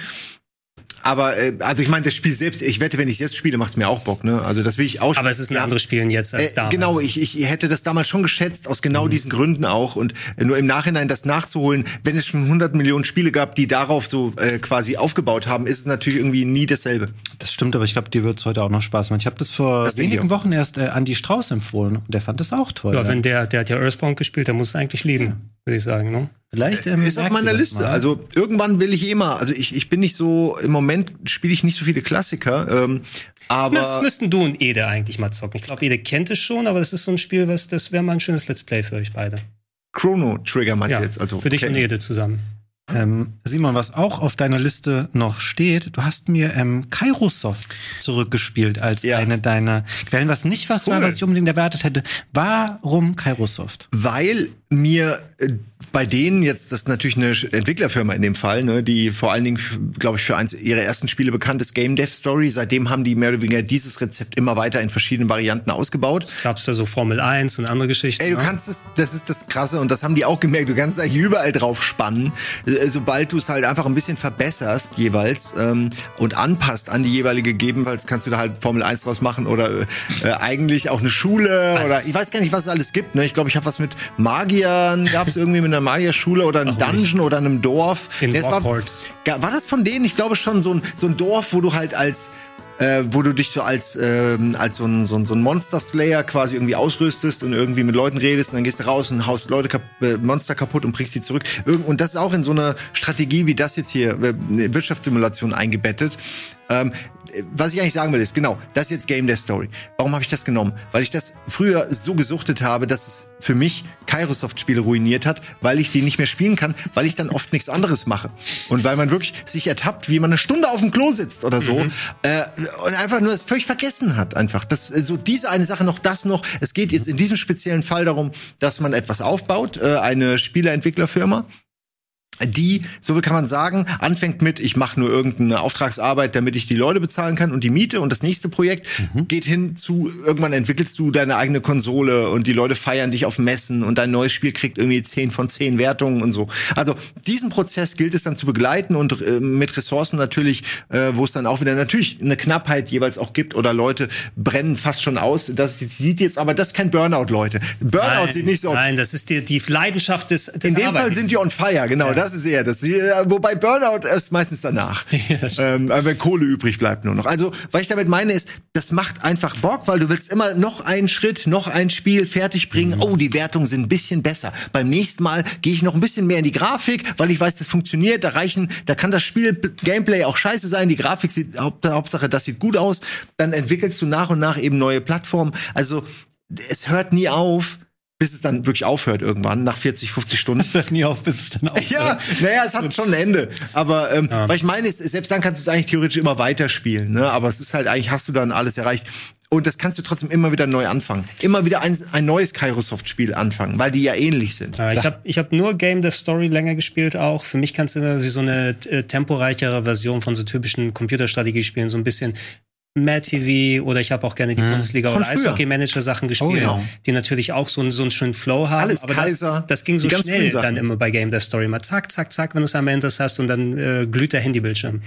Aber äh, also ich meine, das Spiel selbst, ich wette, wenn ich es jetzt spiele, macht es mir auch Bock, ne? Also das will ich auch. Aber es ist ein Ja. anderes Spielen jetzt als Äh, damals. genau, ich, ich hätte das damals schon geschätzt, aus genau diesen Gründen auch. Und äh, nur im Nachhinein das nachzuholen, wenn es schon 100 Millionen Spiele gab, die darauf so äh, quasi aufgebaut haben, ist es natürlich irgendwie nie dasselbe. Das stimmt, aber ich glaube, dir wird's heute auch noch Spaß machen. Ich habe das vor Das wenigen. Wochen erst äh, Andy Strauß empfohlen und der fand das auch toll. Ja, ja. wenn der, der hat ja Earthbound gespielt, der muss es eigentlich lieben, würde ich sagen. Ne? Vielleicht ähm, ist auf meiner das Liste. mal. Also irgendwann will ich eh mal. Also ich, ich bin nicht so, im Moment spiele ich nicht so viele Klassiker. Ähm, Das aber müssten du und Ede eigentlich mal zocken. Ich glaube, Ede kennt es schon, aber das ist so ein Spiel, was das wäre mal ein schönes Let's Play für euch beide. Chrono Trigger meinst Ja, du jetzt? Also für dich okay. und Ede zusammen. ähm, Simon, was auch auf deiner Liste noch steht, du hast mir ähm, Kairosoft zurückgespielt als Ja. eine deiner Quellen, was nicht was war, Cool. was ich unbedingt erwartet hätte. Warum Kairosoft? Weil mir äh, bei denen jetzt, das ist natürlich eine Entwicklerfirma in dem Fall, ne, die vor allen Dingen, glaube ich, für eins ihrer ersten Spiele bekannt ist, Game Dev Story. Seitdem haben die mehr oder weniger dieses Rezept immer weiter in verschiedenen Varianten ausgebaut. Gab's da so Formel 1 und andere Geschichten? Ey, du ne? kannst es, das ist das Krasse und das haben die auch gemerkt, du kannst eigentlich überall drauf spannen, äh, sobald du es halt einfach ein bisschen verbesserst jeweils ähm, und anpasst an die jeweilige gegebenenfalls kannst du da halt Formel 1 draus machen oder äh, eigentlich auch eine Schule oder ich weiß gar nicht, was es alles gibt. Ne? Ich glaube, ich habe was mit Magiern, gab es irgendwie mit einer Magierschule oder einem Dungeon oder einem Dorf. In es war, war das von denen? Ich glaube schon so ein, so ein Dorf, wo du halt als äh, wo du dich so als ähm, als so ein, so ein, so ein Monster Slayer quasi irgendwie ausrüstest und irgendwie mit Leuten redest und dann gehst du raus und haust Leute kap äh, Monster kaputt und bringst die zurück. Irgend und das ist auch in so eine Strategie wie das jetzt hier äh, eine Wirtschaftssimulation eingebettet. Ähm, äh, was ich eigentlich sagen will ist, genau, das ist jetzt Game Dev Story. Warum habe ich das genommen? Weil ich das früher so gesuchtet habe, dass es für mich Kairosoft-Spiele ruiniert hat, weil ich die nicht mehr spielen kann, weil ich dann oft nichts anderes mache. Und weil man wirklich sich ertappt, wie man eine Stunde auf dem Klo sitzt oder so äh, und einfach nur das völlig vergessen hat. Einfach das, äh, so diese eine Sache noch, das noch. Es geht jetzt in diesem speziellen Fall darum, dass man etwas aufbaut, äh, eine Spieleentwicklerfirma die, so kann man sagen, anfängt mit, ich mache nur irgendeine Auftragsarbeit, damit ich die Leute bezahlen kann und die Miete und das nächste Projekt geht hin zu, irgendwann entwickelst du deine eigene Konsole und die Leute feiern dich auf Messen und dein neues Spiel kriegt irgendwie 10 von 10 Wertungen und so. Also diesen Prozess gilt es dann zu begleiten und äh, mit Ressourcen natürlich, äh, wo es dann auch wieder natürlich eine Knappheit jeweils auch gibt oder Leute brennen fast schon aus. Das sieht jetzt, aber das ist kein Burnout, Leute. Burnout Nein, sieht nicht so aus. Nein, das ist die, die Leidenschaft des, des In dem Fall Arbeitens. sind die on fire, genau, das ist eher das. äh, Wobei Burnout ist meistens danach. das stimmt. ähm, wenn Kohle übrig bleibt nur noch. Also, was ich damit meine ist, das macht einfach Bock, weil du willst immer noch einen Schritt, noch ein Spiel fertig bringen. Mhm. Oh, die Wertungen sind ein bisschen besser. Beim nächsten Mal gehe ich noch ein bisschen mehr in die Grafik, weil ich weiß, das funktioniert. Da reichen, da kann das Spiel Gameplay auch scheiße sein. Die Grafik sieht, Haupt, Hauptsache, das sieht gut aus. Dann entwickelst du nach und nach eben neue Plattformen. Also, es hört nie auf bis es dann wirklich aufhört irgendwann, nach 40, 50 Stunden. Das hört nie auf, bis es dann aufhört. Ja, naja, es hat schon ein Ende. Aber ähm, weil ich meine, ist, selbst dann kannst du es eigentlich theoretisch immer weiterspielen. Ne? Aber es ist halt eigentlich, hast du dann alles erreicht. Und das kannst du trotzdem immer wieder neu anfangen. Immer wieder ein, ein neues Kairosoft-Spiel anfangen, weil die ja ähnlich sind. Ja, ich habe ich hab nur Game Dev Story länger gespielt auch. Für mich kannst du immer wie so eine äh, temporeichere Version von so typischen Computerstrategiespielen, so ein bisschen Mad TV oder ich habe auch gerne die Bundesliga Von oder früher. Eishockey-Manager Sachen gespielt, genau. die natürlich auch so, einen- so einen schönen Flow haben. Alles aber Kaiser, das, das ging so schnell dann immer bei Game Dev Story. Mal zack, zack, zack, wenn du es am Ende hast und dann äh, glüht der Handybildschirm.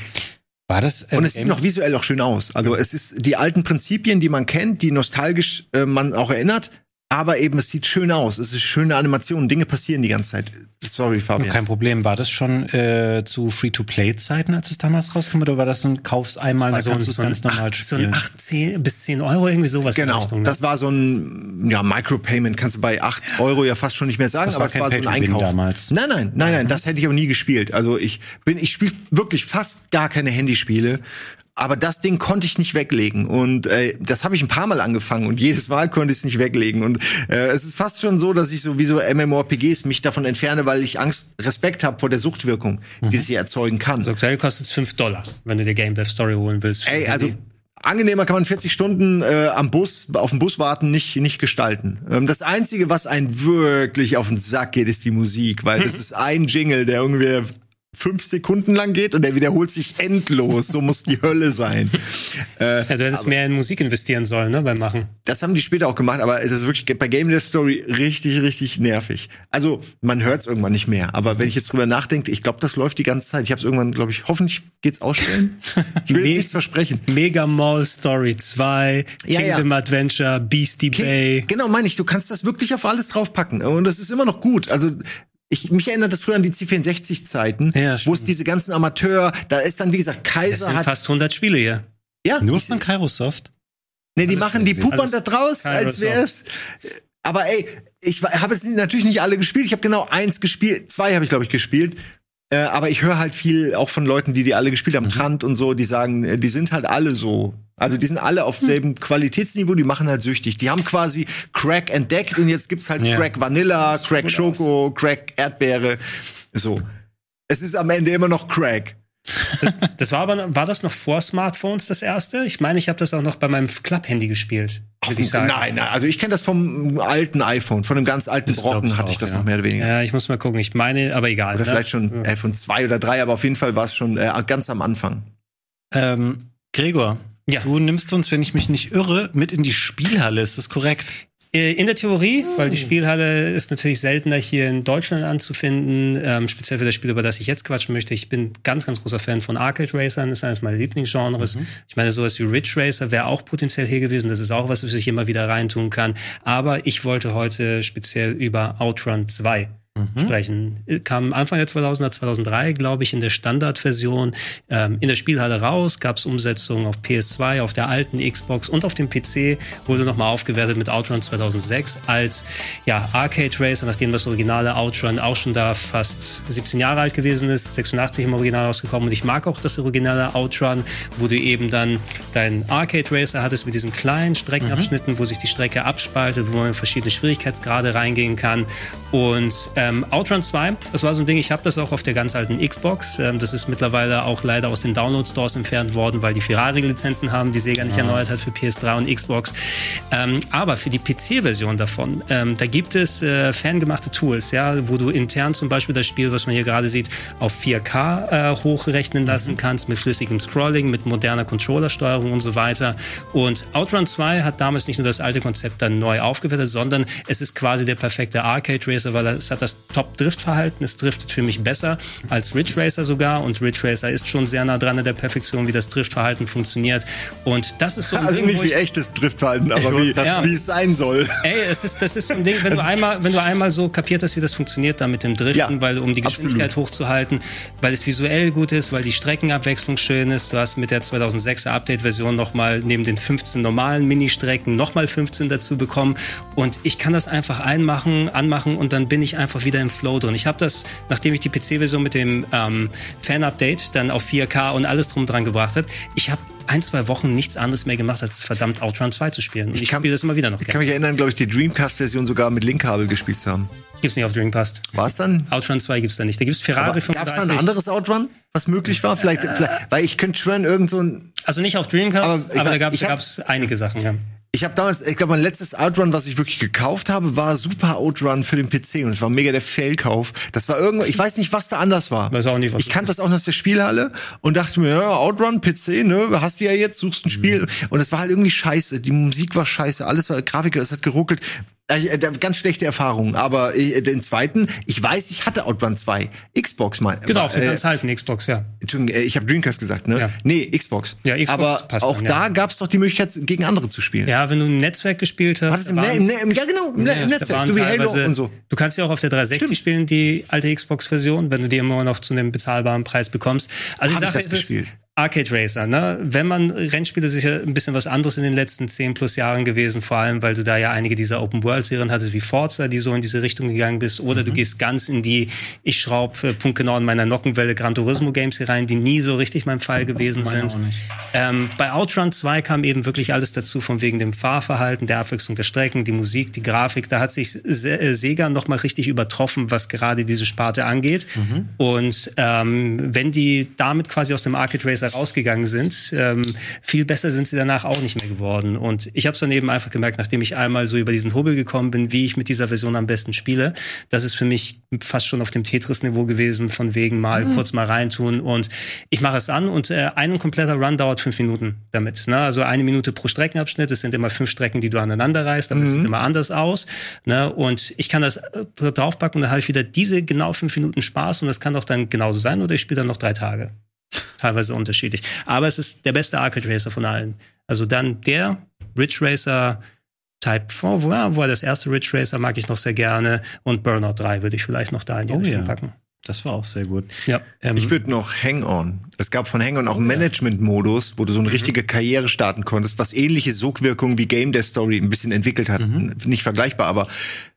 War das? ähm, Und es sieht noch visuell auch schön aus. Also es ist die alten Prinzipien, die man kennt, die nostalgisch äh, man auch erinnert, aber eben es sieht schön aus. Es ist schöne Animation, Dinge passieren die ganze Zeit. Sorry, Fabian. Kein Problem. War das schon äh, zu Free-to-Play-Zeiten, als es damals rauskam, oder war das so ein Kauf's einmal, dann Also kannst du es ganz normal acht, so spielen? ein 8, 10 bis 10 Euro, irgendwie sowas. Genau, Richtung, ne? das war so ein ja, Micropayment, kannst du bei 8 Euro ja fast schon nicht mehr sagen, Das aber war es kein war so ein Einkauf. damals. Nein, nein, nein, nein, das hätte ich aber nie gespielt. Also ich bin, ich spiele wirklich fast gar keine Handyspiele. Aber das Ding konnte ich nicht weglegen und äh, das habe ich ein paar Mal angefangen und jedes Mal konnte ich es nicht weglegen und äh, es ist fast schon so, dass ich so wie so MMORPGs mich davon entferne, weil ich Angst, Respekt habe vor der Suchtwirkung, Mhm. die sie erzeugen kann. So aktuell kostet es 5 Dollar, wenn du dir Game Dev Story holen willst. Ey, also angenehmer kann man 40 Stunden äh, am Bus, auf dem Bus warten, nicht, nicht gestalten. Ähm, das Einzige, was einen wirklich auf den Sack geht, ist die Musik, weil das ist ein Jingle, der irgendwie fünf Sekunden lang geht und der wiederholt sich endlos. So muss die Hölle sein. Äh, ja, du hättest mehr in Musik investieren sollen, ne, beim Machen. das haben die später auch gemacht, aber es ist wirklich bei Game Dev Story richtig, richtig nervig. Also man hört es irgendwann nicht mehr, aber wenn ich jetzt drüber nachdenke, ich glaube, das läuft die ganze Zeit. Ich habe es irgendwann, glaube ich, hoffentlich geht's ausstellen. Ich will jetzt nichts versprechen. Mega Mall Story 2, Ja, ja. Kingdom Adventure, Beastie Bay. Genau, meine ich, du kannst das wirklich auf alles draufpacken. Und das ist immer noch gut. Also, ich, mich erinnert das früher an die C64-Zeiten, Ja, wo es diese ganzen Amateur, da ist dann, wie gesagt, Das Kaiser sind hat. fast 100 Spiele hier. Ja, Nur ich- von Kairosoft? nee, die Also machen, die pupern da draus, als wär's. Aber ey, ich habe jetzt natürlich nicht alle gespielt. Ich habe genau eins gespielt. Zwei habe ich, glaube ich, gespielt. Äh, aber ich höre halt viel auch von Leuten, die die alle gespielt haben, Trant und so, die sagen, äh, die sind halt alle so. Also die sind alle auf selben Qualitätsniveau, die machen halt süchtig. Die haben quasi Crack entdeckt und jetzt gibt's halt Ja. Crack Vanilla, Crack Schoko, Crack Erdbeere. So. Es ist am Ende immer noch Crack. Das war aber, war das noch vor Smartphones das erste? Ich meine, ich habe das auch noch bei meinem Club-Handy gespielt, würde ich sagen. Nein, nein, also ich kenne das vom alten iPhone, von einem ganz alten Das Brocken ich hatte ich auch, das ja. noch mehr oder weniger. Ja, ich muss mal gucken. Ich meine, aber egal. Oder ne? vielleicht schon iPhone 2 oder 3, aber auf jeden Fall war es schon äh, ganz am Anfang. Ähm, Gregor, Ja. du nimmst uns, wenn ich mich nicht irre, mit in die Spielhalle. Ist das korrekt? Äh, In der Theorie, weil die Spielhalle ist natürlich seltener hier in Deutschland anzufinden, ähm, speziell für das Spiel, über das ich jetzt quatschen möchte. Ich bin ganz, ganz großer Fan von Arcade Racern, ist eines meiner Lieblingsgenres. Ich meine, sowas wie Ridge Racer wäre auch potenziell hier gewesen. Das ist auch was, was ich immer wieder reintun kann. Aber ich wollte heute speziell über Outrun 2 sprechen. Äh, Kam Anfang der 2000er, 2003, glaube ich, in der Standardversion ähm, in der Spielhalle raus. Gab es Umsetzungen auf PS2, auf der alten Xbox und auf dem PC. Wurde nochmal aufgewertet mit Outrun 2006 als ja, Arcade Racer, nachdem das originale Outrun auch schon da fast 17 Jahre alt gewesen ist, 86 im Original rausgekommen. Und ich mag auch das originale Outrun, wo du eben dann deinen Arcade Racer hattest mit diesen kleinen Streckenabschnitten, wo sich die Strecke abspaltet, wo man in verschiedene Schwierigkeitsgrade reingehen kann. Und ähm, Outrun 2, das war so ein Ding, ich habe das auch auf der ganz alten Xbox. Ähm, das ist mittlerweile auch leider aus den Download-Stores entfernt worden, weil die Ferrari-Lizenzen haben, die Sega nicht erneuert hat für PS3 und Xbox. Ähm, aber für die PC-Version davon, ähm, da gibt es äh, fangemachte Tools, ja, wo du intern zum Beispiel das Spiel, was man hier gerade sieht, auf 4K äh, hochrechnen lassen kannst, mit flüssigem Scrolling, mit moderner Controllersteuerung und so weiter. Und Outrun 2 hat damals nicht nur das alte Konzept dann neu aufgewertet, sondern es ist quasi der perfekte Arcade Racer, weil es hat das Top-Drift-Verhalten. Es driftet für mich besser als Ridge Racer sogar. Und Ridge Racer ist schon sehr nah dran an der Perfektion, wie das Driftverhalten funktioniert. Und das ist so ein Also Ding, nicht wie echtes Driftverhalten, aber wie, Ja. wie es sein soll. Ey, es ist, das ist so ein Ding, wenn du einmal, wenn du einmal so kapiert hast, wie das funktioniert, da mit dem Driften, Ja, weil um die Geschwindigkeit absolut. hochzuhalten, weil es visuell gut ist, weil die Streckenabwechslung schön ist. Du hast mit der 2006er Update-Version nochmal neben den 15 normalen Ministrecken nochmal 15 dazu bekommen. Und ich kann das einfach einmachen, anmachen und dann bin ich einfach wieder wieder im Flow drin. Ich habe das, nachdem ich die PC-Version mit dem ähm, Fan-Update dann auf 4K und alles drum dran gebracht hat, ich habe ein, zwei Wochen nichts anderes mehr gemacht, als verdammt Outrun 2 zu spielen. Und ich, ich spiele das immer wieder noch Ich kann mich erinnern, glaube ich, die Dreamcast-Version sogar mit Linkkabel gespielt zu haben. Gibt's nicht auf Dreamcast. War es dann? Outrun 2 gibt's da nicht. Da gibt's Ferrari Gab es da ein anderes Outrun, was möglich war? Vielleicht, äh, vielleicht weil ich könnte schwören, irgend so ein. Also nicht auf Dreamcast, aber, aber da gab's, da gab's einige Sachen, ja. Ich habe damals, ich glaube, mein letztes Outrun, was ich wirklich gekauft habe, war Super Outrun für den PC und es war mega der Fehlkauf. Das war irgendwo, ich weiß nicht, was da anders war. Weiß auch nicht, was ich kannte das auch aus der Spielhalle und dachte mir, ja, Outrun, PC, ne, hast du ja jetzt, suchst ein Spiel. Mhm. Und es war halt irgendwie scheiße. Die Musik war scheiße, alles war Grafiker, es hat geruckelt. Äh, äh, ganz schlechte Erfahrungen, aber äh, den zweiten, ich weiß, ich hatte Outrun 2. Xbox mal. Genau, für äh, halten, Xbox, ja. Entschuldigung, ich habe Dreamcast gesagt, ne? Ja. Nee, Xbox. Ja, Xbox aber passt auch dann, da ja. gab's doch die Möglichkeit, gegen andere zu spielen. Ja, wenn du ein Netzwerk gespielt hast. Was im, ne im, ne ja, genau, im, ja, im Netzwerk, so wie Halo und so. Du kannst ja auch auf der 360 Stimmt. spielen, die alte Xbox-Version, wenn du die immer noch zu einem bezahlbaren Preis bekommst. Also Hab die Sache ich das ist, gespielt? Arcade Racer, ne? Wenn man Rennspiele sicher ein bisschen was anderes in den letzten zehn plus Jahren gewesen, vor allem, weil du da ja einige dieser Open World Serien hattest, wie Forza, die so in diese Richtung gegangen bist, oder mhm. du gehst ganz in die, ich schraub äh, punktgenau in meiner Nockenwelle Gran Turismo Games hier rein, die nie so richtig mein Fall gewesen Meine sind. Ähm, bei Outrun 2 kam eben wirklich alles dazu, von wegen dem Fahrverhalten, der Abwechslung der Strecken, die Musik, die Grafik. Da hat sich Se äh, Sega noch mal richtig übertroffen, was gerade diese Sparte angeht. Mhm. Und ähm, wenn die damit quasi aus dem Arcade Racer rausgegangen sind, ähm, viel besser sind sie danach auch nicht mehr geworden. Und ich habe es dann eben einfach gemerkt, nachdem ich einmal so über diesen Hubbel gekommen bin, wie ich mit dieser Version am besten spiele. Das ist für mich fast schon auf dem Tetris-Niveau gewesen, von wegen mal mhm. kurz mal reintun. Und ich mache es an und äh, ein kompletter Run dauert fünf Minuten damit. Ne? Also eine Minute pro Streckenabschnitt. Es sind immer fünf Strecken, die du aneinander reißt, aber mhm. es sieht immer anders aus. Ne? Und ich kann das äh, draufpacken und dann habe ich wieder diese genau fünf Minuten Spaß und das kann doch dann genauso sein oder ich spiele dann noch drei Tage teilweise unterschiedlich. Aber es ist der beste Arcade Racer von allen. Also dann der Ridge Racer Type 4, wo, wo war das erste Ridge Racer, mag ich noch sehr gerne. Und Burnout 3 würde ich vielleicht noch da in die Oh Richtung ja. packen. Das war auch sehr gut. Ja. Ähm, Ich würde noch Hang-On. Es gab von Hang-On auch einen Management-Modus, wo du so eine richtige Karriere starten konntest, was ähnliche Sogwirkungen wie Game Death Story ein bisschen entwickelt hat. Nicht vergleichbar, aber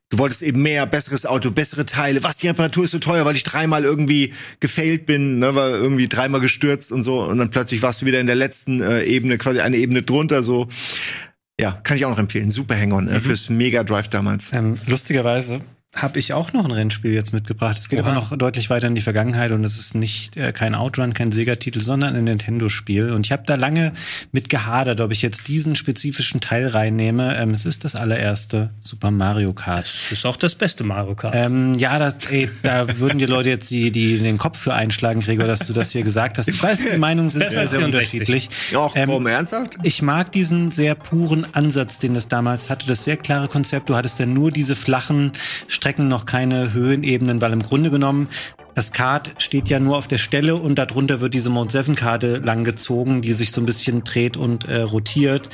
du wolltest eben mehr, besseres Auto, bessere Teile. Was, die Reparatur ist so teuer, weil ich dreimal irgendwie gefailt bin, ne, war irgendwie dreimal gestürzt und so. Und dann plötzlich warst du wieder in der letzten äh, Ebene, quasi eine Ebene drunter, so. Ja, kann ich auch noch empfehlen. Super Hang-On äh, fürs Mega Drive damals. Ähm, lustigerweise habe ich auch noch ein Rennspiel jetzt mitgebracht. Es geht Oha. aber noch deutlich weiter in die Vergangenheit und es ist nicht äh, kein Outrun, kein Sega-Titel, sondern ein Nintendo-Spiel. Und ich habe da lange mit gehadert, ob ich jetzt diesen spezifischen Teil reinnehme. Ähm, es ist das allererste Super Mario Kart. Das ist auch das beste Mario Kart. Ähm, ja, das, ey, da würden die Leute jetzt die, die den Kopf für einschlagen, Gregor, dass du das hier gesagt hast. Ich weiß, die Meinungen sind sehr, sehr 64. unterschiedlich. Ach, Ähm, komm, ernsthaft? Ich mag diesen sehr puren Ansatz, den es damals hatte, das sehr klare Konzept. Du hattest ja nur diese flachen Strecken, noch keine Höhenebenen, weil im Grunde genommen das Kart steht ja nur auf der Stelle und darunter wird diese Mode 7 Karte langgezogen, die sich so ein bisschen dreht und äh, rotiert.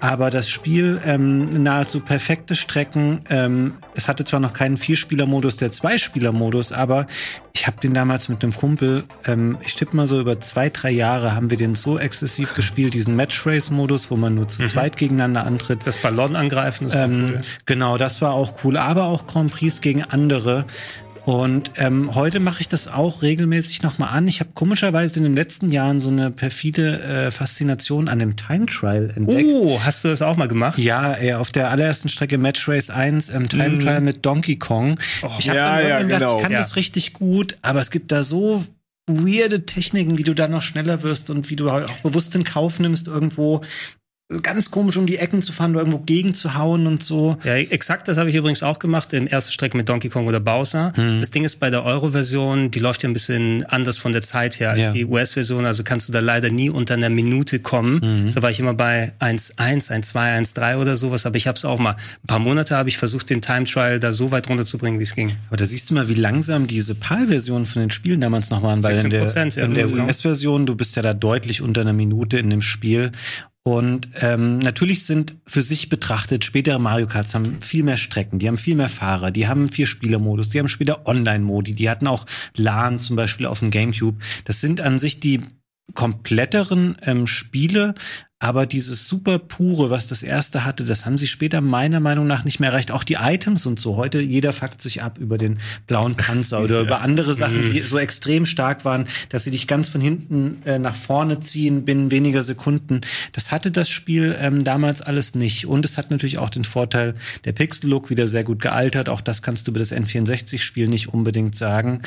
Aber das Spiel ähm, nahezu perfekte Strecken. Ähm, es hatte zwar noch keinen Vierspieler-Modus, der Zweispieler-Modus, aber ich habe den damals mit einem Kumpel, ähm, ich tippe mal so über zwei, drei Jahre haben wir den so exzessiv gespielt, diesen Match-Race-Modus, wo man nur zu zweit gegeneinander antritt. das Ballon angreifen ist Ähm, cool. Genau, das war auch cool. Aber auch Grand Prix gegen andere. Und ähm, heute mache ich das auch regelmäßig nochmal an. Ich habe komischerweise in den letzten Jahren so eine perfide äh, Faszination an dem Time Trial entdeckt. Oh, hast du das auch mal gemacht? Ja, ey, auf der allerersten Strecke Match Race 1, ähm, Time Trial mit Donkey Kong. ich hab Ja, ja, gedacht, genau. ich kann Ja. das richtig gut, aber es gibt da so weirde Techniken, wie du da noch schneller wirst und wie du halt auch bewusst in Kauf nimmst, irgendwo ganz komisch um die Ecken zu fahren oder irgendwo gegen zu hauen und so. Ja, exakt, das habe ich übrigens auch gemacht, in erster Strecke mit Donkey Kong oder Bowser. Das Ding ist bei der Euro-Version, die läuft ja ein bisschen anders von der Zeit her als Ja. die US-Version, also kannst du da leider nie unter einer Minute kommen. So war ich immer bei 1.1, 1.2, 1.3 oder sowas, aber ich habe es auch mal. Ein paar Monate habe ich versucht, den Time Trial da so weit runterzubringen, wie es ging. Aber da siehst du mal, wie langsam diese PAL-Versionen von den Spielen damals noch waren, weil in der, 16%, ja, in der genau. US-Version, du bist ja da deutlich unter einer Minute in dem Spiel. Und ähm, natürlich sind für sich betrachtet spätere Mario Karts haben viel mehr Strecken, die haben viel mehr Fahrer, die haben vier Spieler-Modus, die haben später Online-Modi, die hatten auch LAN zum Beispiel auf dem GameCube. Das sind an sich die kompletteren ähm, Spiele, aber dieses super pure, was das erste hatte, das haben sie später meiner Meinung nach nicht mehr erreicht. Auch die Items und so. Heute jeder fuckt sich ab über den blauen Panzer oder über andere Sachen, die so extrem stark waren, dass sie dich ganz von hinten äh, nach vorne ziehen binnen weniger Sekunden. Das hatte das Spiel ähm, damals alles nicht. Und es hat natürlich auch den Vorteil, der Pixel-Look wieder sehr gut gealtert. Auch das kannst du über das N64-Spiel nicht unbedingt sagen.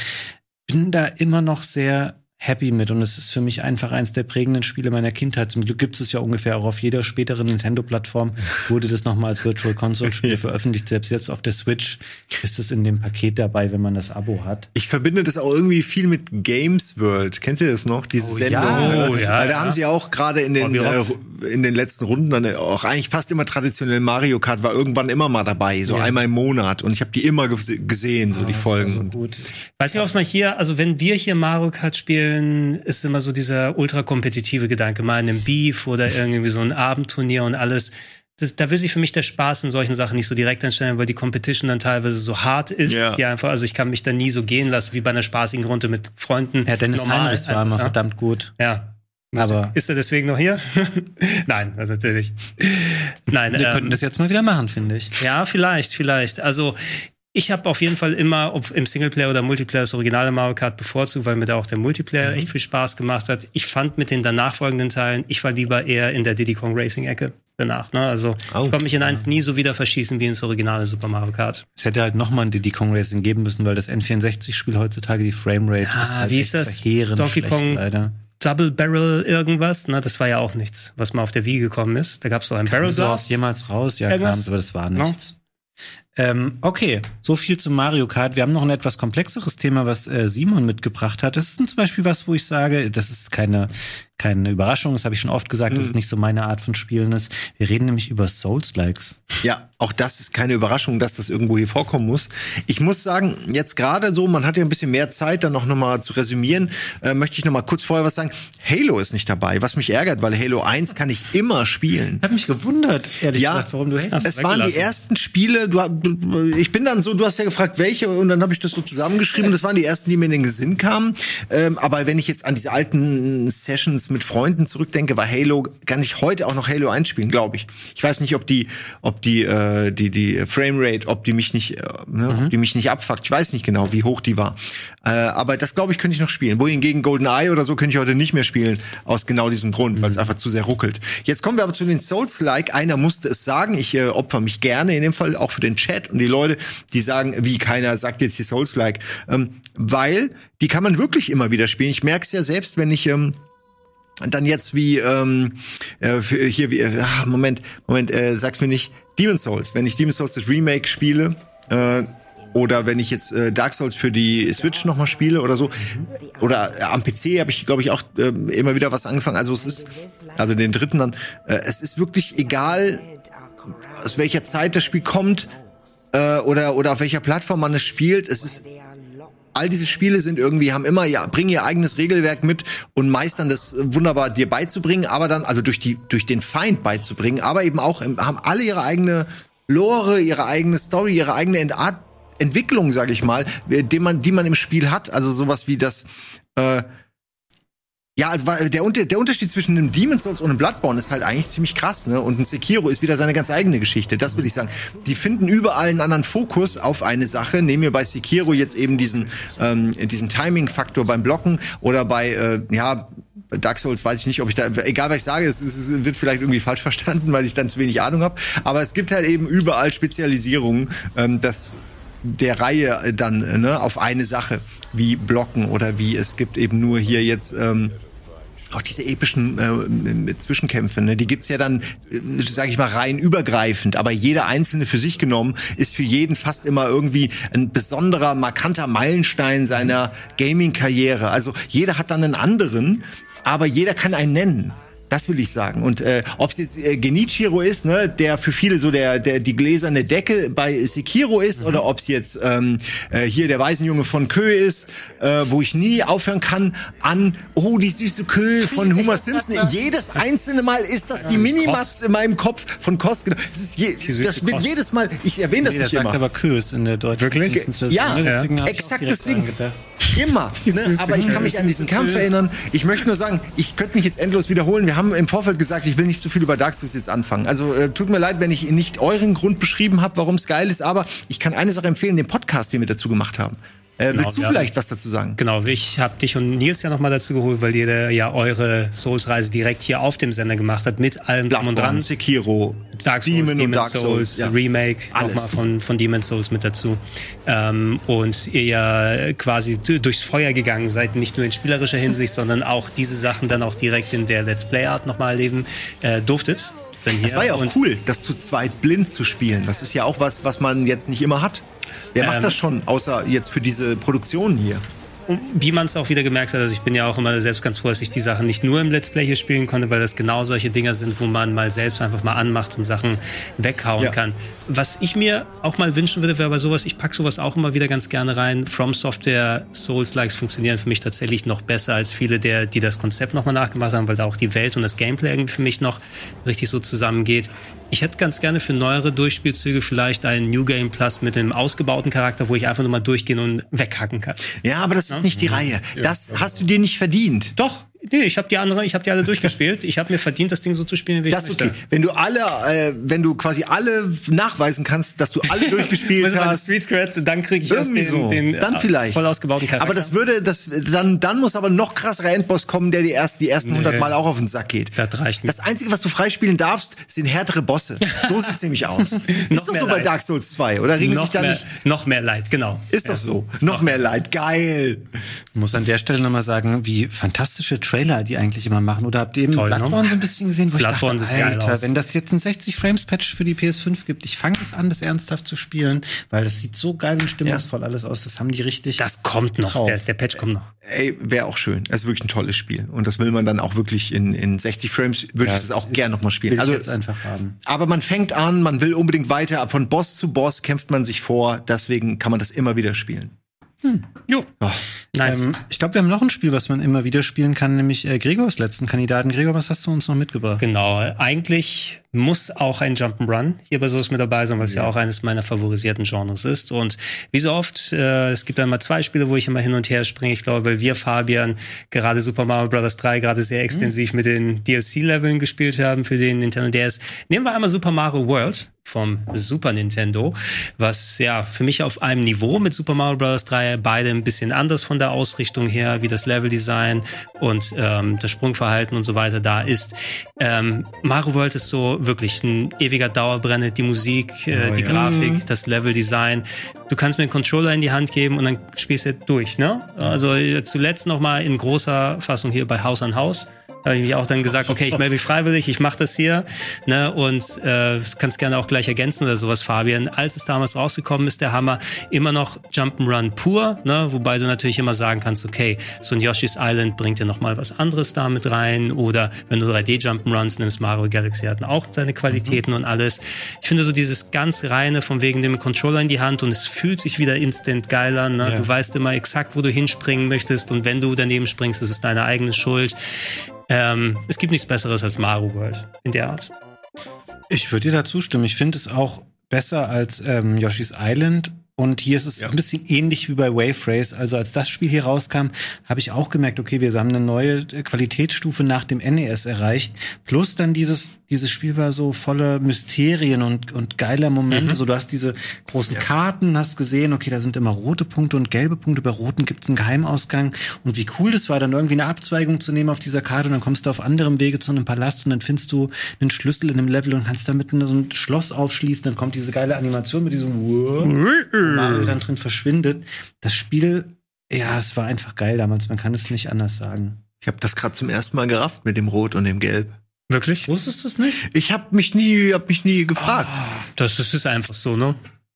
Bin da immer noch sehr happy mit und es ist für mich einfach eins der prägenden Spiele meiner Kindheit. Zum Glück gibt es ja ungefähr auch auf jeder späteren Nintendo-Plattform wurde das nochmal als Virtual Console-Spiel veröffentlicht. Selbst jetzt auf der Switch ist es in dem Paket dabei, wenn man das Abo hat. Ich verbinde das auch irgendwie viel mit Games World. Kennt ihr das noch? Diese Oh, Sendung. ja. ne? Oh, ja, Weil da ja. haben sie auch gerade in den Bobby äh, in den letzten Runden dann auch eigentlich fast immer traditionell Mario Kart war irgendwann immer mal dabei, so Ja. einmal im Monat. Und ich habe die immer ges- gesehen, so die Folgen. Also gut. Weiß nicht, ob man hier, also wenn wir hier Mario Kart spielen, ist immer so dieser ultra-kompetitive Gedanke, mal in einem Beef oder irgendwie so ein Abendturnier und alles. Das, da will sich für mich der Spaß in solchen Sachen nicht so direkt anstellen, weil die Competition dann teilweise so hart ist. Ja. Hier einfach, also ich kann mich da nie so gehen lassen wie bei einer spaßigen Runde mit Freunden. Herr Dennis Normal Heinrichs war immer ja. verdammt gut. Ja. Aber Ist er deswegen noch hier? Nein, natürlich. Nein, wir ähm, könnten das jetzt mal wieder machen, finde ich. ja, vielleicht, vielleicht. Also ich habe auf jeden Fall immer, ob im Singleplayer oder Multiplayer, das originale Mario Kart bevorzugt, weil mir da auch der Multiplayer echt viel Spaß gemacht hat. Ich fand mit den danach folgenden Teilen, ich war lieber eher in der Diddy Kong Racing Ecke danach. Ne? Also Oh. ich konnte mich in eins nie so wieder verschießen wie ins originale Super Mario Kart. Es hätte halt nochmal ein Diddy Kong Racing geben müssen, weil das N64-Spiel heutzutage die Framerate Ja, ist halt wie ist das? Donkey schlecht, Kong leider. Double Barrel irgendwas, ne? das war ja auch nichts, was mal auf der Wii gekommen ist. Da gab es doch ein Barrel Kam Blast. jemals raus? Ja, kam's, aber das war No? Ähm, okay, so viel zu Mario Kart. Wir haben noch ein etwas komplexeres Thema, was äh, Simon mitgebracht hat. Das ist zum Beispiel was, wo ich sage, das ist keine, keine Überraschung, das habe ich schon oft gesagt, dass es nicht so meine Art von Spielen ist. Wir reden nämlich über Souls-Likes. Ja, auch das ist keine Überraschung, dass das irgendwo hier vorkommen muss. Ich muss sagen, jetzt gerade so, man hat ja ein bisschen mehr Zeit, dann noch noch mal zu resümieren, äh, möchte ich noch mal kurz vorher was sagen. Halo ist nicht dabei, was mich ärgert, weil Halo 1 kann ich immer spielen. Ich habe mich gewundert, ehrlich Ja. gesagt, warum du Hast hättest. Es waren die ersten Spiele, du, du, ich bin dann so, du hast ja gefragt, welche, und dann habe ich das so zusammengeschrieben. Das waren die ersten, die mir in den Gesinn kamen. Ähm, aber wenn ich jetzt an diese alten Sessions mit Freunden zurückdenke, war Halo, kann ich heute auch noch Halo 1 spielen, glaube ich. Ich weiß nicht, ob die, ob die, äh, die, die Framerate, ob die mich nicht, äh, ne, ob die mich nicht abfuckt. Ich weiß nicht genau, wie hoch die war. Äh, aber das, glaube ich, könnte ich noch spielen. Wohingegen GoldenEye oder so könnte ich heute nicht mehr spielen, aus genau diesem Grund, weil es einfach zu sehr ruckelt. Jetzt kommen wir aber zu den Souls-like. Einer musste es sagen. Ich äh, opfer mich gerne in dem Fall auch für den Chat und die Leute, die sagen, wie keiner sagt jetzt die Souls-like. Ähm, weil die kann man wirklich immer wieder spielen. Ich merke es ja selbst, wenn ich ähm, dann jetzt wie ähm, äh, hier wie äh, Moment Moment äh, sag's mir nicht Demon's Souls wenn ich Demon's Souls das Remake spiele äh, oder wenn ich jetzt äh, Dark Souls für die Switch noch mal spiele oder so oder äh, am PC habe ich glaube ich auch äh, immer wieder was angefangen also es ist also den dritten dann äh, es ist wirklich egal aus welcher Zeit das Spiel kommt äh, oder oder auf welcher Plattform man es spielt es ist all diese Spiele sind irgendwie, haben immer, ja, bringen ihr eigenes Regelwerk mit und meistern das äh, wunderbar dir beizubringen, aber dann, also durch die, durch den Feind beizubringen, aber eben auch, ähm, haben alle ihre eigene Lore, ihre eigene Story, ihre eigene Entart Entwicklung, sag ich mal, äh, die man, die man im Spiel hat. Also sowas wie das, äh, ja, also der, der Unterschied zwischen einem Demon's Souls und einem Bloodborne ist halt eigentlich ziemlich krass, ne? Und ein Sekiro ist wieder seine ganz eigene Geschichte. Das will ich sagen. Die finden überall einen anderen Fokus auf eine Sache. Nehmen wir bei Sekiro jetzt eben diesen ähm, diesen Timing-Faktor beim Blocken oder bei äh, ja Dark Souls weiß ich nicht, ob ich da, egal was ich sage, es, es, wird vielleicht irgendwie falsch verstanden, weil ich dann zu wenig Ahnung habe. Aber es gibt halt eben überall Spezialisierungen, ähm, dass der Reihe äh, dann äh, ne, auf eine Sache, wie Blocken oder wie es gibt eben nur hier jetzt ähm, auch diese epischen äh, Zwischenkämpfe, ne, die gibt's ja dann, äh, sage ich mal, rein übergreifend, aber jeder einzelne für sich genommen ist für jeden fast immer irgendwie ein besonderer, markanter Meilenstein seiner Gaming-Karriere. Also jeder hat dann einen anderen, aber jeder kann einen nennen. Das will ich sagen. Und äh, ob es jetzt äh, Genichiro ist, ne, der für viele so der, der die gläserne Decke bei Sekiro ist, oder ob es jetzt ähm, äh, hier der Waisenjunge von Kö ist, äh, wo ich nie aufhören kann an oh die süße Kö von Homer Simpson. Jedes einzelne Mal ist das die Minimax in meinem Kopf von Kost. Genau. Das ist je, das wird jedes Mal. Ich erwähne das Nee, nicht sagt immer. aber Kös in der deutschen Wirklich? Version, Ja, ne? Deswegen exakt deswegen. Immer. Ne? Aber ich kann mich an diesen Kampf erinnern. Ich möchte nur sagen, ich könnte mich jetzt endlos wiederholen. Wir haben im Vorfeld gesagt, ich will nicht zu viel über Dark Souls jetzt anfangen. Also äh, tut mir leid, wenn ich nicht euren Grund beschrieben habe, warum es geil ist. Aber ich kann eine Sache empfehlen, den Podcast, den wir dazu gemacht haben. Äh, Genau, willst du wir vielleicht was dazu sagen? Genau, ich habe dich und Nils ja nochmal dazu geholt, weil ihr ja eure Souls-Reise direkt hier auf dem Sender gemacht habt, mit allem drum und Bloodborne, dran. Sekiro, Dark Souls, Demon Demon, Souls, Souls, ja. Remake nochmal von, von Demon Souls mit dazu. Ähm, und ihr ja quasi durchs Feuer gegangen seid, nicht nur in spielerischer Hinsicht, sondern auch diese Sachen dann auch direkt in der Let's Play Art nochmal erleben äh, durftet. Hier Das war ja auch cool, das zu zweit blind zu spielen. Das ist ja auch was, was man jetzt nicht immer hat. Wer macht Ähm, das schon, außer jetzt für diese Produktion hier? Wie man es auch wieder gemerkt hat, also ich bin ja auch immer selbst ganz froh, dass ich die Sachen nicht nur im Let's Play hier spielen konnte, weil das genau solche Dinger sind, wo man mal selbst einfach mal anmacht und Sachen weghauen Ja. kann. Was ich mir auch mal wünschen würde, wäre bei sowas, ich pack sowas auch immer wieder ganz gerne rein. From Software Souls-Likes funktionieren für mich tatsächlich noch besser als viele der, die das Konzept nochmal nachgemacht haben, weil da auch die Welt und das Gameplay irgendwie für mich noch richtig so zusammengeht. Ich hätte ganz gerne für neuere Durchspielzüge vielleicht einen New Game Plus mit einem ausgebauten Charakter, wo ich einfach nur mal durchgehen und weghacken kann. Ja, aber das ist nicht die Reihe. Das hast du dir nicht verdient. Doch, nee, ich habe die anderen, ich habe die alle durchgespielt. Ich habe mir verdient, das Ding so zu spielen, wie ich Das ist möchte. okay. Wenn du alle, äh, wenn du quasi alle nachweisen kannst, dass du alle durchgespielt Wenn du hast. Street Cred, dann kriege ich erst Irgendwie den, so. den dann äh, vielleicht. voll ausgebauten Charakter. Aber das würde, das, dann, dann muss aber noch krasserer Endboss kommen, der die ersten, die ersten 100 Mal auch auf den Sack geht. Das reicht mir. Das Einzige, was du freispielen darfst, sind härtere Bosse. So sieht's nämlich aus. ist doch mehr so bei Leid. Dark Souls 2, oder regen noch sich da mehr, nicht? noch mehr Leid, genau. Ist doch so. Noch mehr Leid. Geil. Ich muss an der Stelle nochmal sagen, wie fantastische Trailer die eigentlich immer machen. Oder habt ihr eben Toll, ne? Bloodborne so ein bisschen gesehen, wo Bloodborne ich dachte, Alter, wenn das jetzt ein 60 Frames Patch für die PS5 gibt, ich fange es an, das ernsthaft zu spielen, weil das sieht so geil und stimmungsvoll alles aus. Das haben die richtig. Das kommt noch, Drauf. der, der Patch kommt noch. Ey, wäre auch schön. Es ist wirklich ein tolles Spiel. Und das will man dann auch wirklich in, in 60 Frames, würde Ja, ich das auch ich- gern nochmal will spielen. ich Also, jetzt einfach haben. aber man fängt an, man will unbedingt weiter. Von Boss zu Boss kämpft man sich vor. Deswegen kann man das immer wieder spielen. Jo. Nice. Ähm, ich glaube, wir haben noch ein Spiel, was man immer wieder spielen kann, nämlich äh, Gregors letzten Kandidaten. Gregor, was hast du uns noch mitgebracht? Genau, eigentlich muss auch ein Jump'n'Run hier bei sowas mit dabei sein, weil es ja. auch eines meiner favorisierten Genres ist. Und wie so oft, äh, es gibt dann mal zwei Spiele, wo ich immer hin und her springe. Ich glaube, weil wir, Fabian, gerade Super Mario Bros. 3 gerade sehr extensiv mit den DLC-Leveln gespielt haben für den Nintendo DS. Nehmen wir einmal Super Mario World vom Super Nintendo, was ja für mich auf einem Niveau mit Super Mario Bros. 3 beide ein bisschen anders von der Ausrichtung her, wie das Leveldesign und ähm, das Sprungverhalten und so weiter da ist. Ähm, Mario World ist so wirklich ein ewiger Dauerbrenner, die Musik, äh, Oh, die ja. Grafik, das Leveldesign. Du kannst mir einen Controller in die Hand geben und dann spielst du durch, ne? Also äh, zuletzt noch mal in großer Fassung hier bei Haus an Haus. Da habe ich mich auch dann gesagt, okay, ich melde mich freiwillig, ich mache das hier. Ne, und äh, kannst gerne auch gleich ergänzen oder sowas, Fabian. Als es damals rausgekommen ist, der Hammer, immer noch Jump'n'Run pur, ne, wobei du natürlich immer sagen kannst, okay, so ein Yoshi's Island bringt dir noch mal was anderes da mit rein. Oder wenn du 3D-Jump'n'Runs nimmst, Mario Galaxy hatten auch seine Qualitäten und alles. Ich finde so dieses ganz reine, von wegen dem Controller in die Hand und es fühlt sich wieder instant geil an. Ne? Ja. Du weißt immer exakt, wo du hinspringen möchtest und wenn du daneben springst, ist es deine eigene Schuld. Ähm, es gibt nichts Besseres als Mario World in der Art. Ich würde dir da zustimmen. Ich finde es auch besser als ähm, Yoshi's Island. Und hier ist es Ja. ein bisschen ähnlich wie bei Wave Race. Also als das Spiel hier rauskam, habe ich auch gemerkt, okay, wir haben eine neue äh, Qualitätsstufe nach dem NES erreicht. Plus dann dieses, dieses Spiel war so voller Mysterien und, und geiler Momente. So, du hast diese großen Karten, hast gesehen, okay, da sind immer rote Punkte und gelbe Punkte. Bei roten gibt es einen Geheimausgang. Und wie cool das war, dann irgendwie eine Abzweigung zu nehmen auf dieser Karte und dann kommst du auf anderem Wege zu einem Palast und dann findest du einen Schlüssel in einem Level und kannst damit so ein Schloss aufschließen. Dann kommt diese geile Animation mit diesem Mario dann drin verschwindet. Das Spiel, ja, es war einfach geil damals. Man kann es nicht anders sagen. Ich habe das gerade zum ersten Mal gerafft mit dem Rot und dem Gelb. Wirklich? Wusstest du es nicht? Ich habe mich nie, hab mich nie gefragt. Das, das ist einfach so, ne?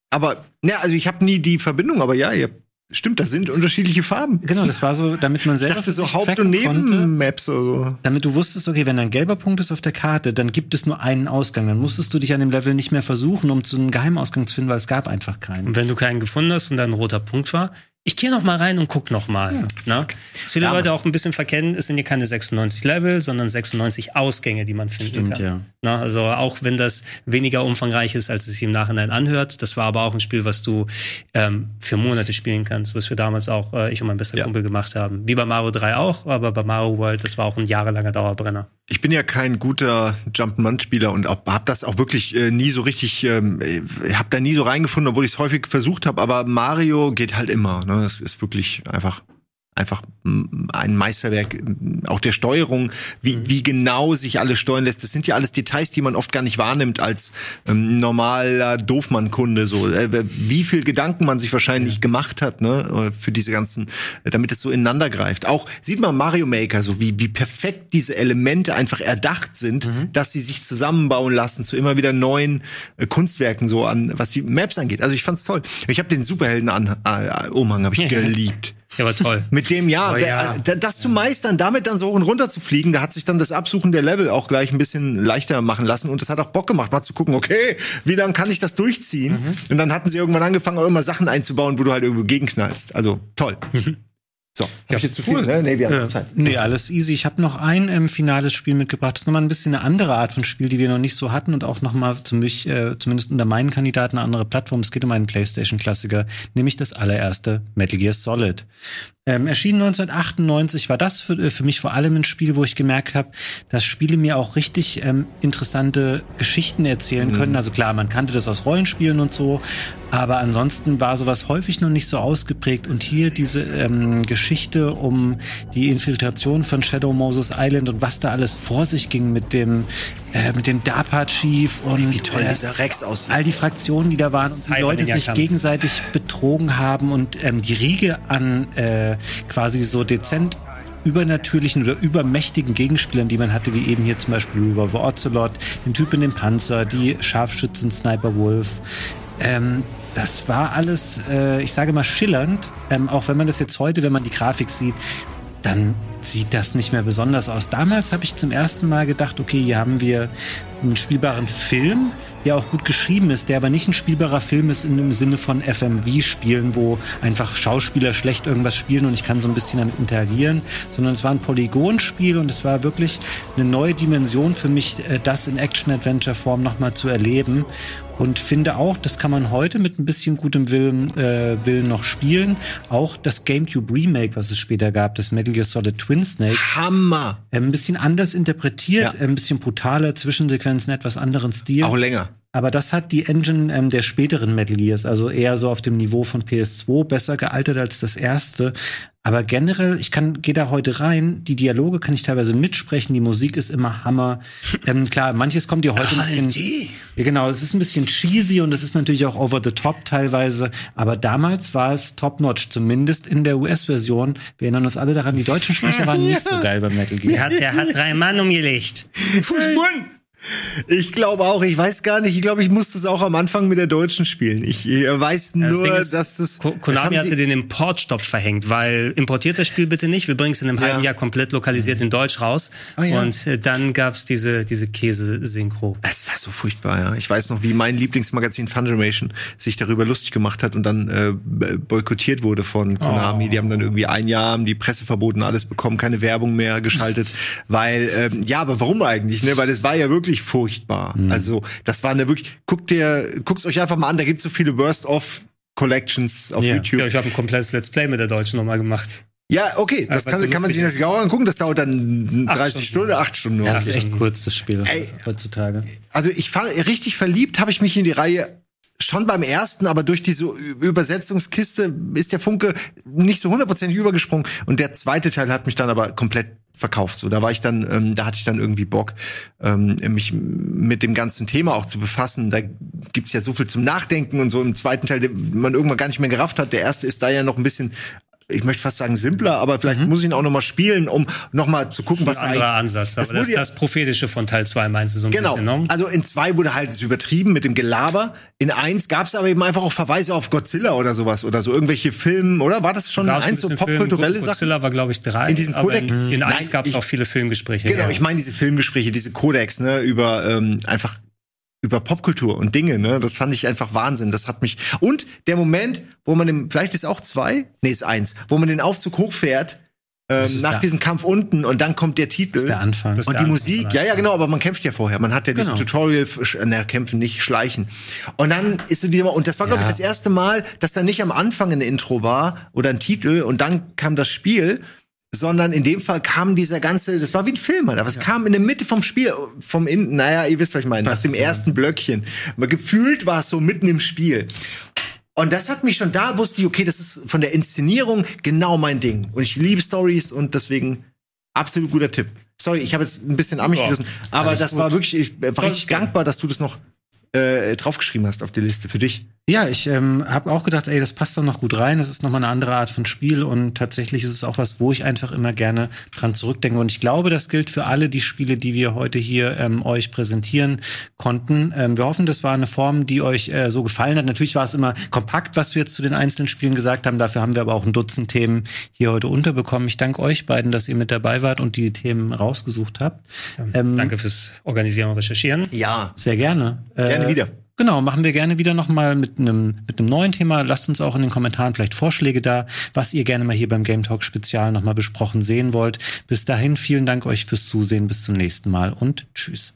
Aber, ja, also ich habe nie die Verbindung, aber ja, ihr, stimmt, das sind unterschiedliche Farben. Genau, das war so, damit man Ich selber dachte so Haupt- und. Nebenmaps oder so. Damit du wusstest, okay, wenn ein gelber Punkt ist auf der Karte, dann gibt es nur einen Ausgang. Dann musstest du dich an dem Level nicht mehr versuchen, um zu einem Geheimausgang zu finden, weil es gab einfach keinen. Und wenn du keinen gefunden hast und da ein roter Punkt war, ich gehe noch mal rein und guck noch mal. Ja, ne? Viele ja, Leute auch ein bisschen verkennen, es sind ja keine 96 Level, sondern 96 Ausgänge, die man finden Stimmt, kann. Ja. Ne? Also auch wenn das weniger umfangreich ist, als es sich im Nachhinein anhört, das war aber auch ein Spiel, was du ähm, für Monate spielen kannst, was wir damals auch äh, ich und mein bester ja. Kumpel gemacht haben. Wie bei Mario 3 auch, aber bei Mario World, das war auch ein jahrelanger Dauerbrenner. Ich bin ja kein guter Jump'n'Run-Spieler und habe das auch wirklich äh, nie so richtig, ähm, äh, habe da nie so reingefunden, obwohl ich es häufig versucht habe. Aber Mario geht halt immer. Ne? Es ist wirklich einfach einfach ein Meisterwerk auch der Steuerung, wie, mhm. wie genau sich alles steuern lässt. Das sind ja alles Details, die man oft gar nicht wahrnimmt als ähm, normaler Doofmann-Kunde. So, äh, wie viel Gedanken man sich wahrscheinlich ja. gemacht hat, ne, für diese ganzen, damit es so ineinander greift. Auch sieht man Mario Maker, so wie wie perfekt diese Elemente einfach erdacht sind, mhm. dass sie sich zusammenbauen lassen zu immer wieder neuen äh, Kunstwerken so an, was die Maps angeht. Also ich fand's toll. Ich habe den Superhelden an äh, habe ich geliebt. Ja, war toll. Mit dem ja, ja. das zu meistern, damit dann so hoch und runter zu fliegen, da hat sich dann das Absuchen der Level auch gleich ein bisschen leichter machen lassen und das hat auch Bock gemacht, mal zu gucken, okay, wie lange kann ich das durchziehen? Mhm. Und dann hatten sie irgendwann angefangen, auch immer Sachen einzubauen, wo du halt irgendwo gegenknallst. Also toll. Mhm. So, hab ja, ich jetzt zu viel? Cool. Ne? Nee, wir haben ja. Zeit. Nee, alles easy. Ich habe noch ein ähm, finales Spiel mitgebracht. Das ist nochmal ein bisschen eine andere Art von Spiel, die wir noch nicht so hatten und auch nochmal ziemlich, äh, zumindest unter meinen Kandidaten eine andere Plattform. Es geht um einen PlayStation-Klassiker, nämlich das allererste Metal Gear Solid. Ähm, erschienen 1998 war das für, äh, für mich vor allem ein Spiel, wo ich gemerkt habe, dass Spiele mir auch richtig ähm, interessante Geschichten erzählen mhm. können. Also klar, man kannte das aus Rollenspielen und so, aber ansonsten war sowas häufig noch nicht so ausgeprägt. Und hier diese ähm, Geschichte um die Infiltration von Shadow Moses Island und was da alles vor sich ging mit dem äh, mit dem DARPA Chief und wie toll äh, dieser Rex aussieht. all die Fraktionen, die da waren und die Leute sich gegenseitig betrogen haben und ähm, die Riege an äh, quasi so dezent übernatürlichen oder übermächtigen Gegenspielern, die man hatte, wie eben hier zum Beispiel Revolver Ocelot, den Typ in dem Panzer, die Scharfschützen Sniper Wolf. Ähm, das war alles, äh, ich sage mal, schillernd. Ähm, auch wenn man das jetzt heute, wenn man die Grafik sieht, dann sieht das nicht mehr besonders aus. Damals habe ich zum ersten Mal gedacht, okay, hier haben wir einen spielbaren Film, der auch gut geschrieben ist, der aber nicht ein spielbarer Film ist in dem Sinne von FMV-Spielen, wo einfach Schauspieler schlecht irgendwas spielen und ich kann so ein bisschen damit interagieren, sondern es war ein Polygonspiel und es war wirklich eine neue Dimension für mich, äh, das in Action-Adventure-Form nochmal zu erleben und finde auch, das kann man heute mit ein bisschen gutem Willen, äh, Willen noch spielen. Auch das GameCube Remake, was es später gab, das Metal Gear Solid Twin Snake. Hammer! Äh, ein bisschen anders interpretiert, ja. ein bisschen brutaler, Zwischensequenzen, etwas anderen Stil. Auch länger. Aber das hat die Engine ähm, der späteren Metal Gears, also eher so auf dem Niveau von PS2, besser gealtert als das erste. Aber generell, ich kann, gehe da heute rein, die Dialoge kann ich teilweise mitsprechen, die Musik ist immer Hammer. Ähm, klar, manches kommt dir heute ein bisschen. Ja, genau, es ist ein bisschen cheesy und es ist natürlich auch over the top teilweise. Aber damals war es top notch, zumindest in der US-Version. Wir erinnern uns alle daran, die deutschen Sprecher waren nicht so geil beim Metal Gear. Er hat, er hat drei Mann umgelegt. Fußbund! Ich glaube auch, ich weiß gar nicht, ich glaube, ich musste es auch am Anfang mit der Deutschen spielen. Ich weiß nur, das ist, dass das. Konami hatte den Importstopp verhängt, weil importiert das Spiel bitte nicht, wir bringen es in einem ja. halben Jahr komplett lokalisiert in Deutsch raus. Oh, ja. Und äh, dann gab's diese, diese Käse-Synchro. Es war so furchtbar, ja. Ich weiß noch, wie mein Lieblingsmagazin Funimation sich darüber lustig gemacht hat und dann äh, boykottiert wurde von Konami. Oh. Die haben dann irgendwie ein Jahr haben die Presse verboten, alles bekommen, keine Werbung mehr geschaltet. weil, ähm, ja, aber warum eigentlich, ne? Weil es war ja wirklich wirklich furchtbar. Mhm. Also, das war eine wirklich, guckt dir, guckt's euch einfach mal an, da gibt's so viele Worst-of Collections auf ja. YouTube. Ja, ich habe ein komplettes Let's Play mit der Deutschen nochmal gemacht. Ja, okay, das kann, kann man sich natürlich auch angucken. Das dauert dann 30 Stunden, 8 Stunden. Ja, das ist echt kurz, das Spiel Ey, heutzutage. Also ich fand, richtig verliebt habe ich mich in die Reihe schon beim ersten, aber durch diese Übersetzungskiste ist der Funke nicht so hundertprozentig übergesprungen. Und der zweite Teil hat mich dann aber komplett verkauft. So, da war ich dann, ähm, da hatte ich dann irgendwie Bock, ähm, mich mit dem ganzen Thema auch zu befassen. Da gibt's ja so viel zum Nachdenken und so im zweiten Teil, den man irgendwann gar nicht mehr gerafft hat. Der erste ist da ja noch ein bisschen ich möchte fast sagen simpler, aber vielleicht mhm. muss ich ihn auch noch mal spielen, um noch mal zu gucken, was ein anderer Ansatz. Aber das, das prophetische von Teil 2 meinst du so ein genau. bisschen, ne? Also in 2 wurde halt übertrieben mit dem Gelaber. In 1 gab es aber eben einfach auch Verweise auf Godzilla oder sowas oder so irgendwelche Filme, oder? War das schon eins so popkulturelle Sachen? Godzilla war glaube ich 3. In diesem Kodex. In, in 1 gab es auch viele Filmgespräche. Genau, ja. ich meine diese Filmgespräche, diese Kodex, ne, über ähm, einfach über Popkultur und Dinge, ne? Das fand ich einfach Wahnsinn. Das hat mich. Und der Moment, wo man im, vielleicht ist auch zwei, nee, ist eins, wo man den Aufzug hochfährt, ähm, nach diesem Kampf unten und dann kommt der Titel. Das ist der Anfang. Und die Musik, ja, ja, genau, aber man kämpft ja vorher. Man hat ja Genau. diesen Tutorial, na, kämpfen nicht, schleichen. Und dann ist so die und das war, glaube Ja. ich, das erste Mal, dass da nicht am Anfang ein Intro war oder ein Titel und dann kam das Spiel, sondern in dem Fall kam dieser ganze, das war wie ein Film, aber es kam in der Mitte vom Spiel, vom in, naja, ihr wisst, was ich meine, nach dem ersten Blöckchen. Aber gefühlt war es so mitten im Spiel. Und das hat mich schon, da wusste ich, okay, das ist von der Inszenierung genau mein Ding. Und ich liebe Stories und deswegen absolut guter Tipp. Sorry, ich habe jetzt ein bisschen an mich Ja, gerissen, aber das gut. war wirklich, ich war richtig dankbar, dass du das noch äh, draufgeschrieben hast auf die Liste für dich. Ja, ich ähm, habe auch gedacht, ey, das passt doch noch gut rein. Das ist nochmal eine andere Art von Spiel und tatsächlich ist es auch was, wo ich einfach immer gerne dran zurückdenke. Und ich glaube, das gilt für alle die Spiele, die wir heute hier ähm, euch präsentieren konnten. Ähm, wir hoffen, das war eine Form, die euch äh, so gefallen hat. Natürlich war es immer kompakt, was wir jetzt zu den einzelnen Spielen gesagt haben. Dafür haben wir aber auch ein Dutzend Themen hier heute unterbekommen. Ich danke euch beiden, dass ihr mit dabei wart und die Themen rausgesucht habt. Ähm, Danke fürs Organisieren und Recherchieren. Ja, Sehr gerne. gerne Äh, wieder. Genau, machen wir gerne wieder nochmal mit einem mit einem neuen Thema. Lasst uns auch in den Kommentaren vielleicht Vorschläge da, was ihr gerne mal hier beim Game Talk Spezial nochmal besprochen sehen wollt. Bis dahin, vielen Dank euch fürs Zusehen. Bis zum nächsten Mal und tschüss.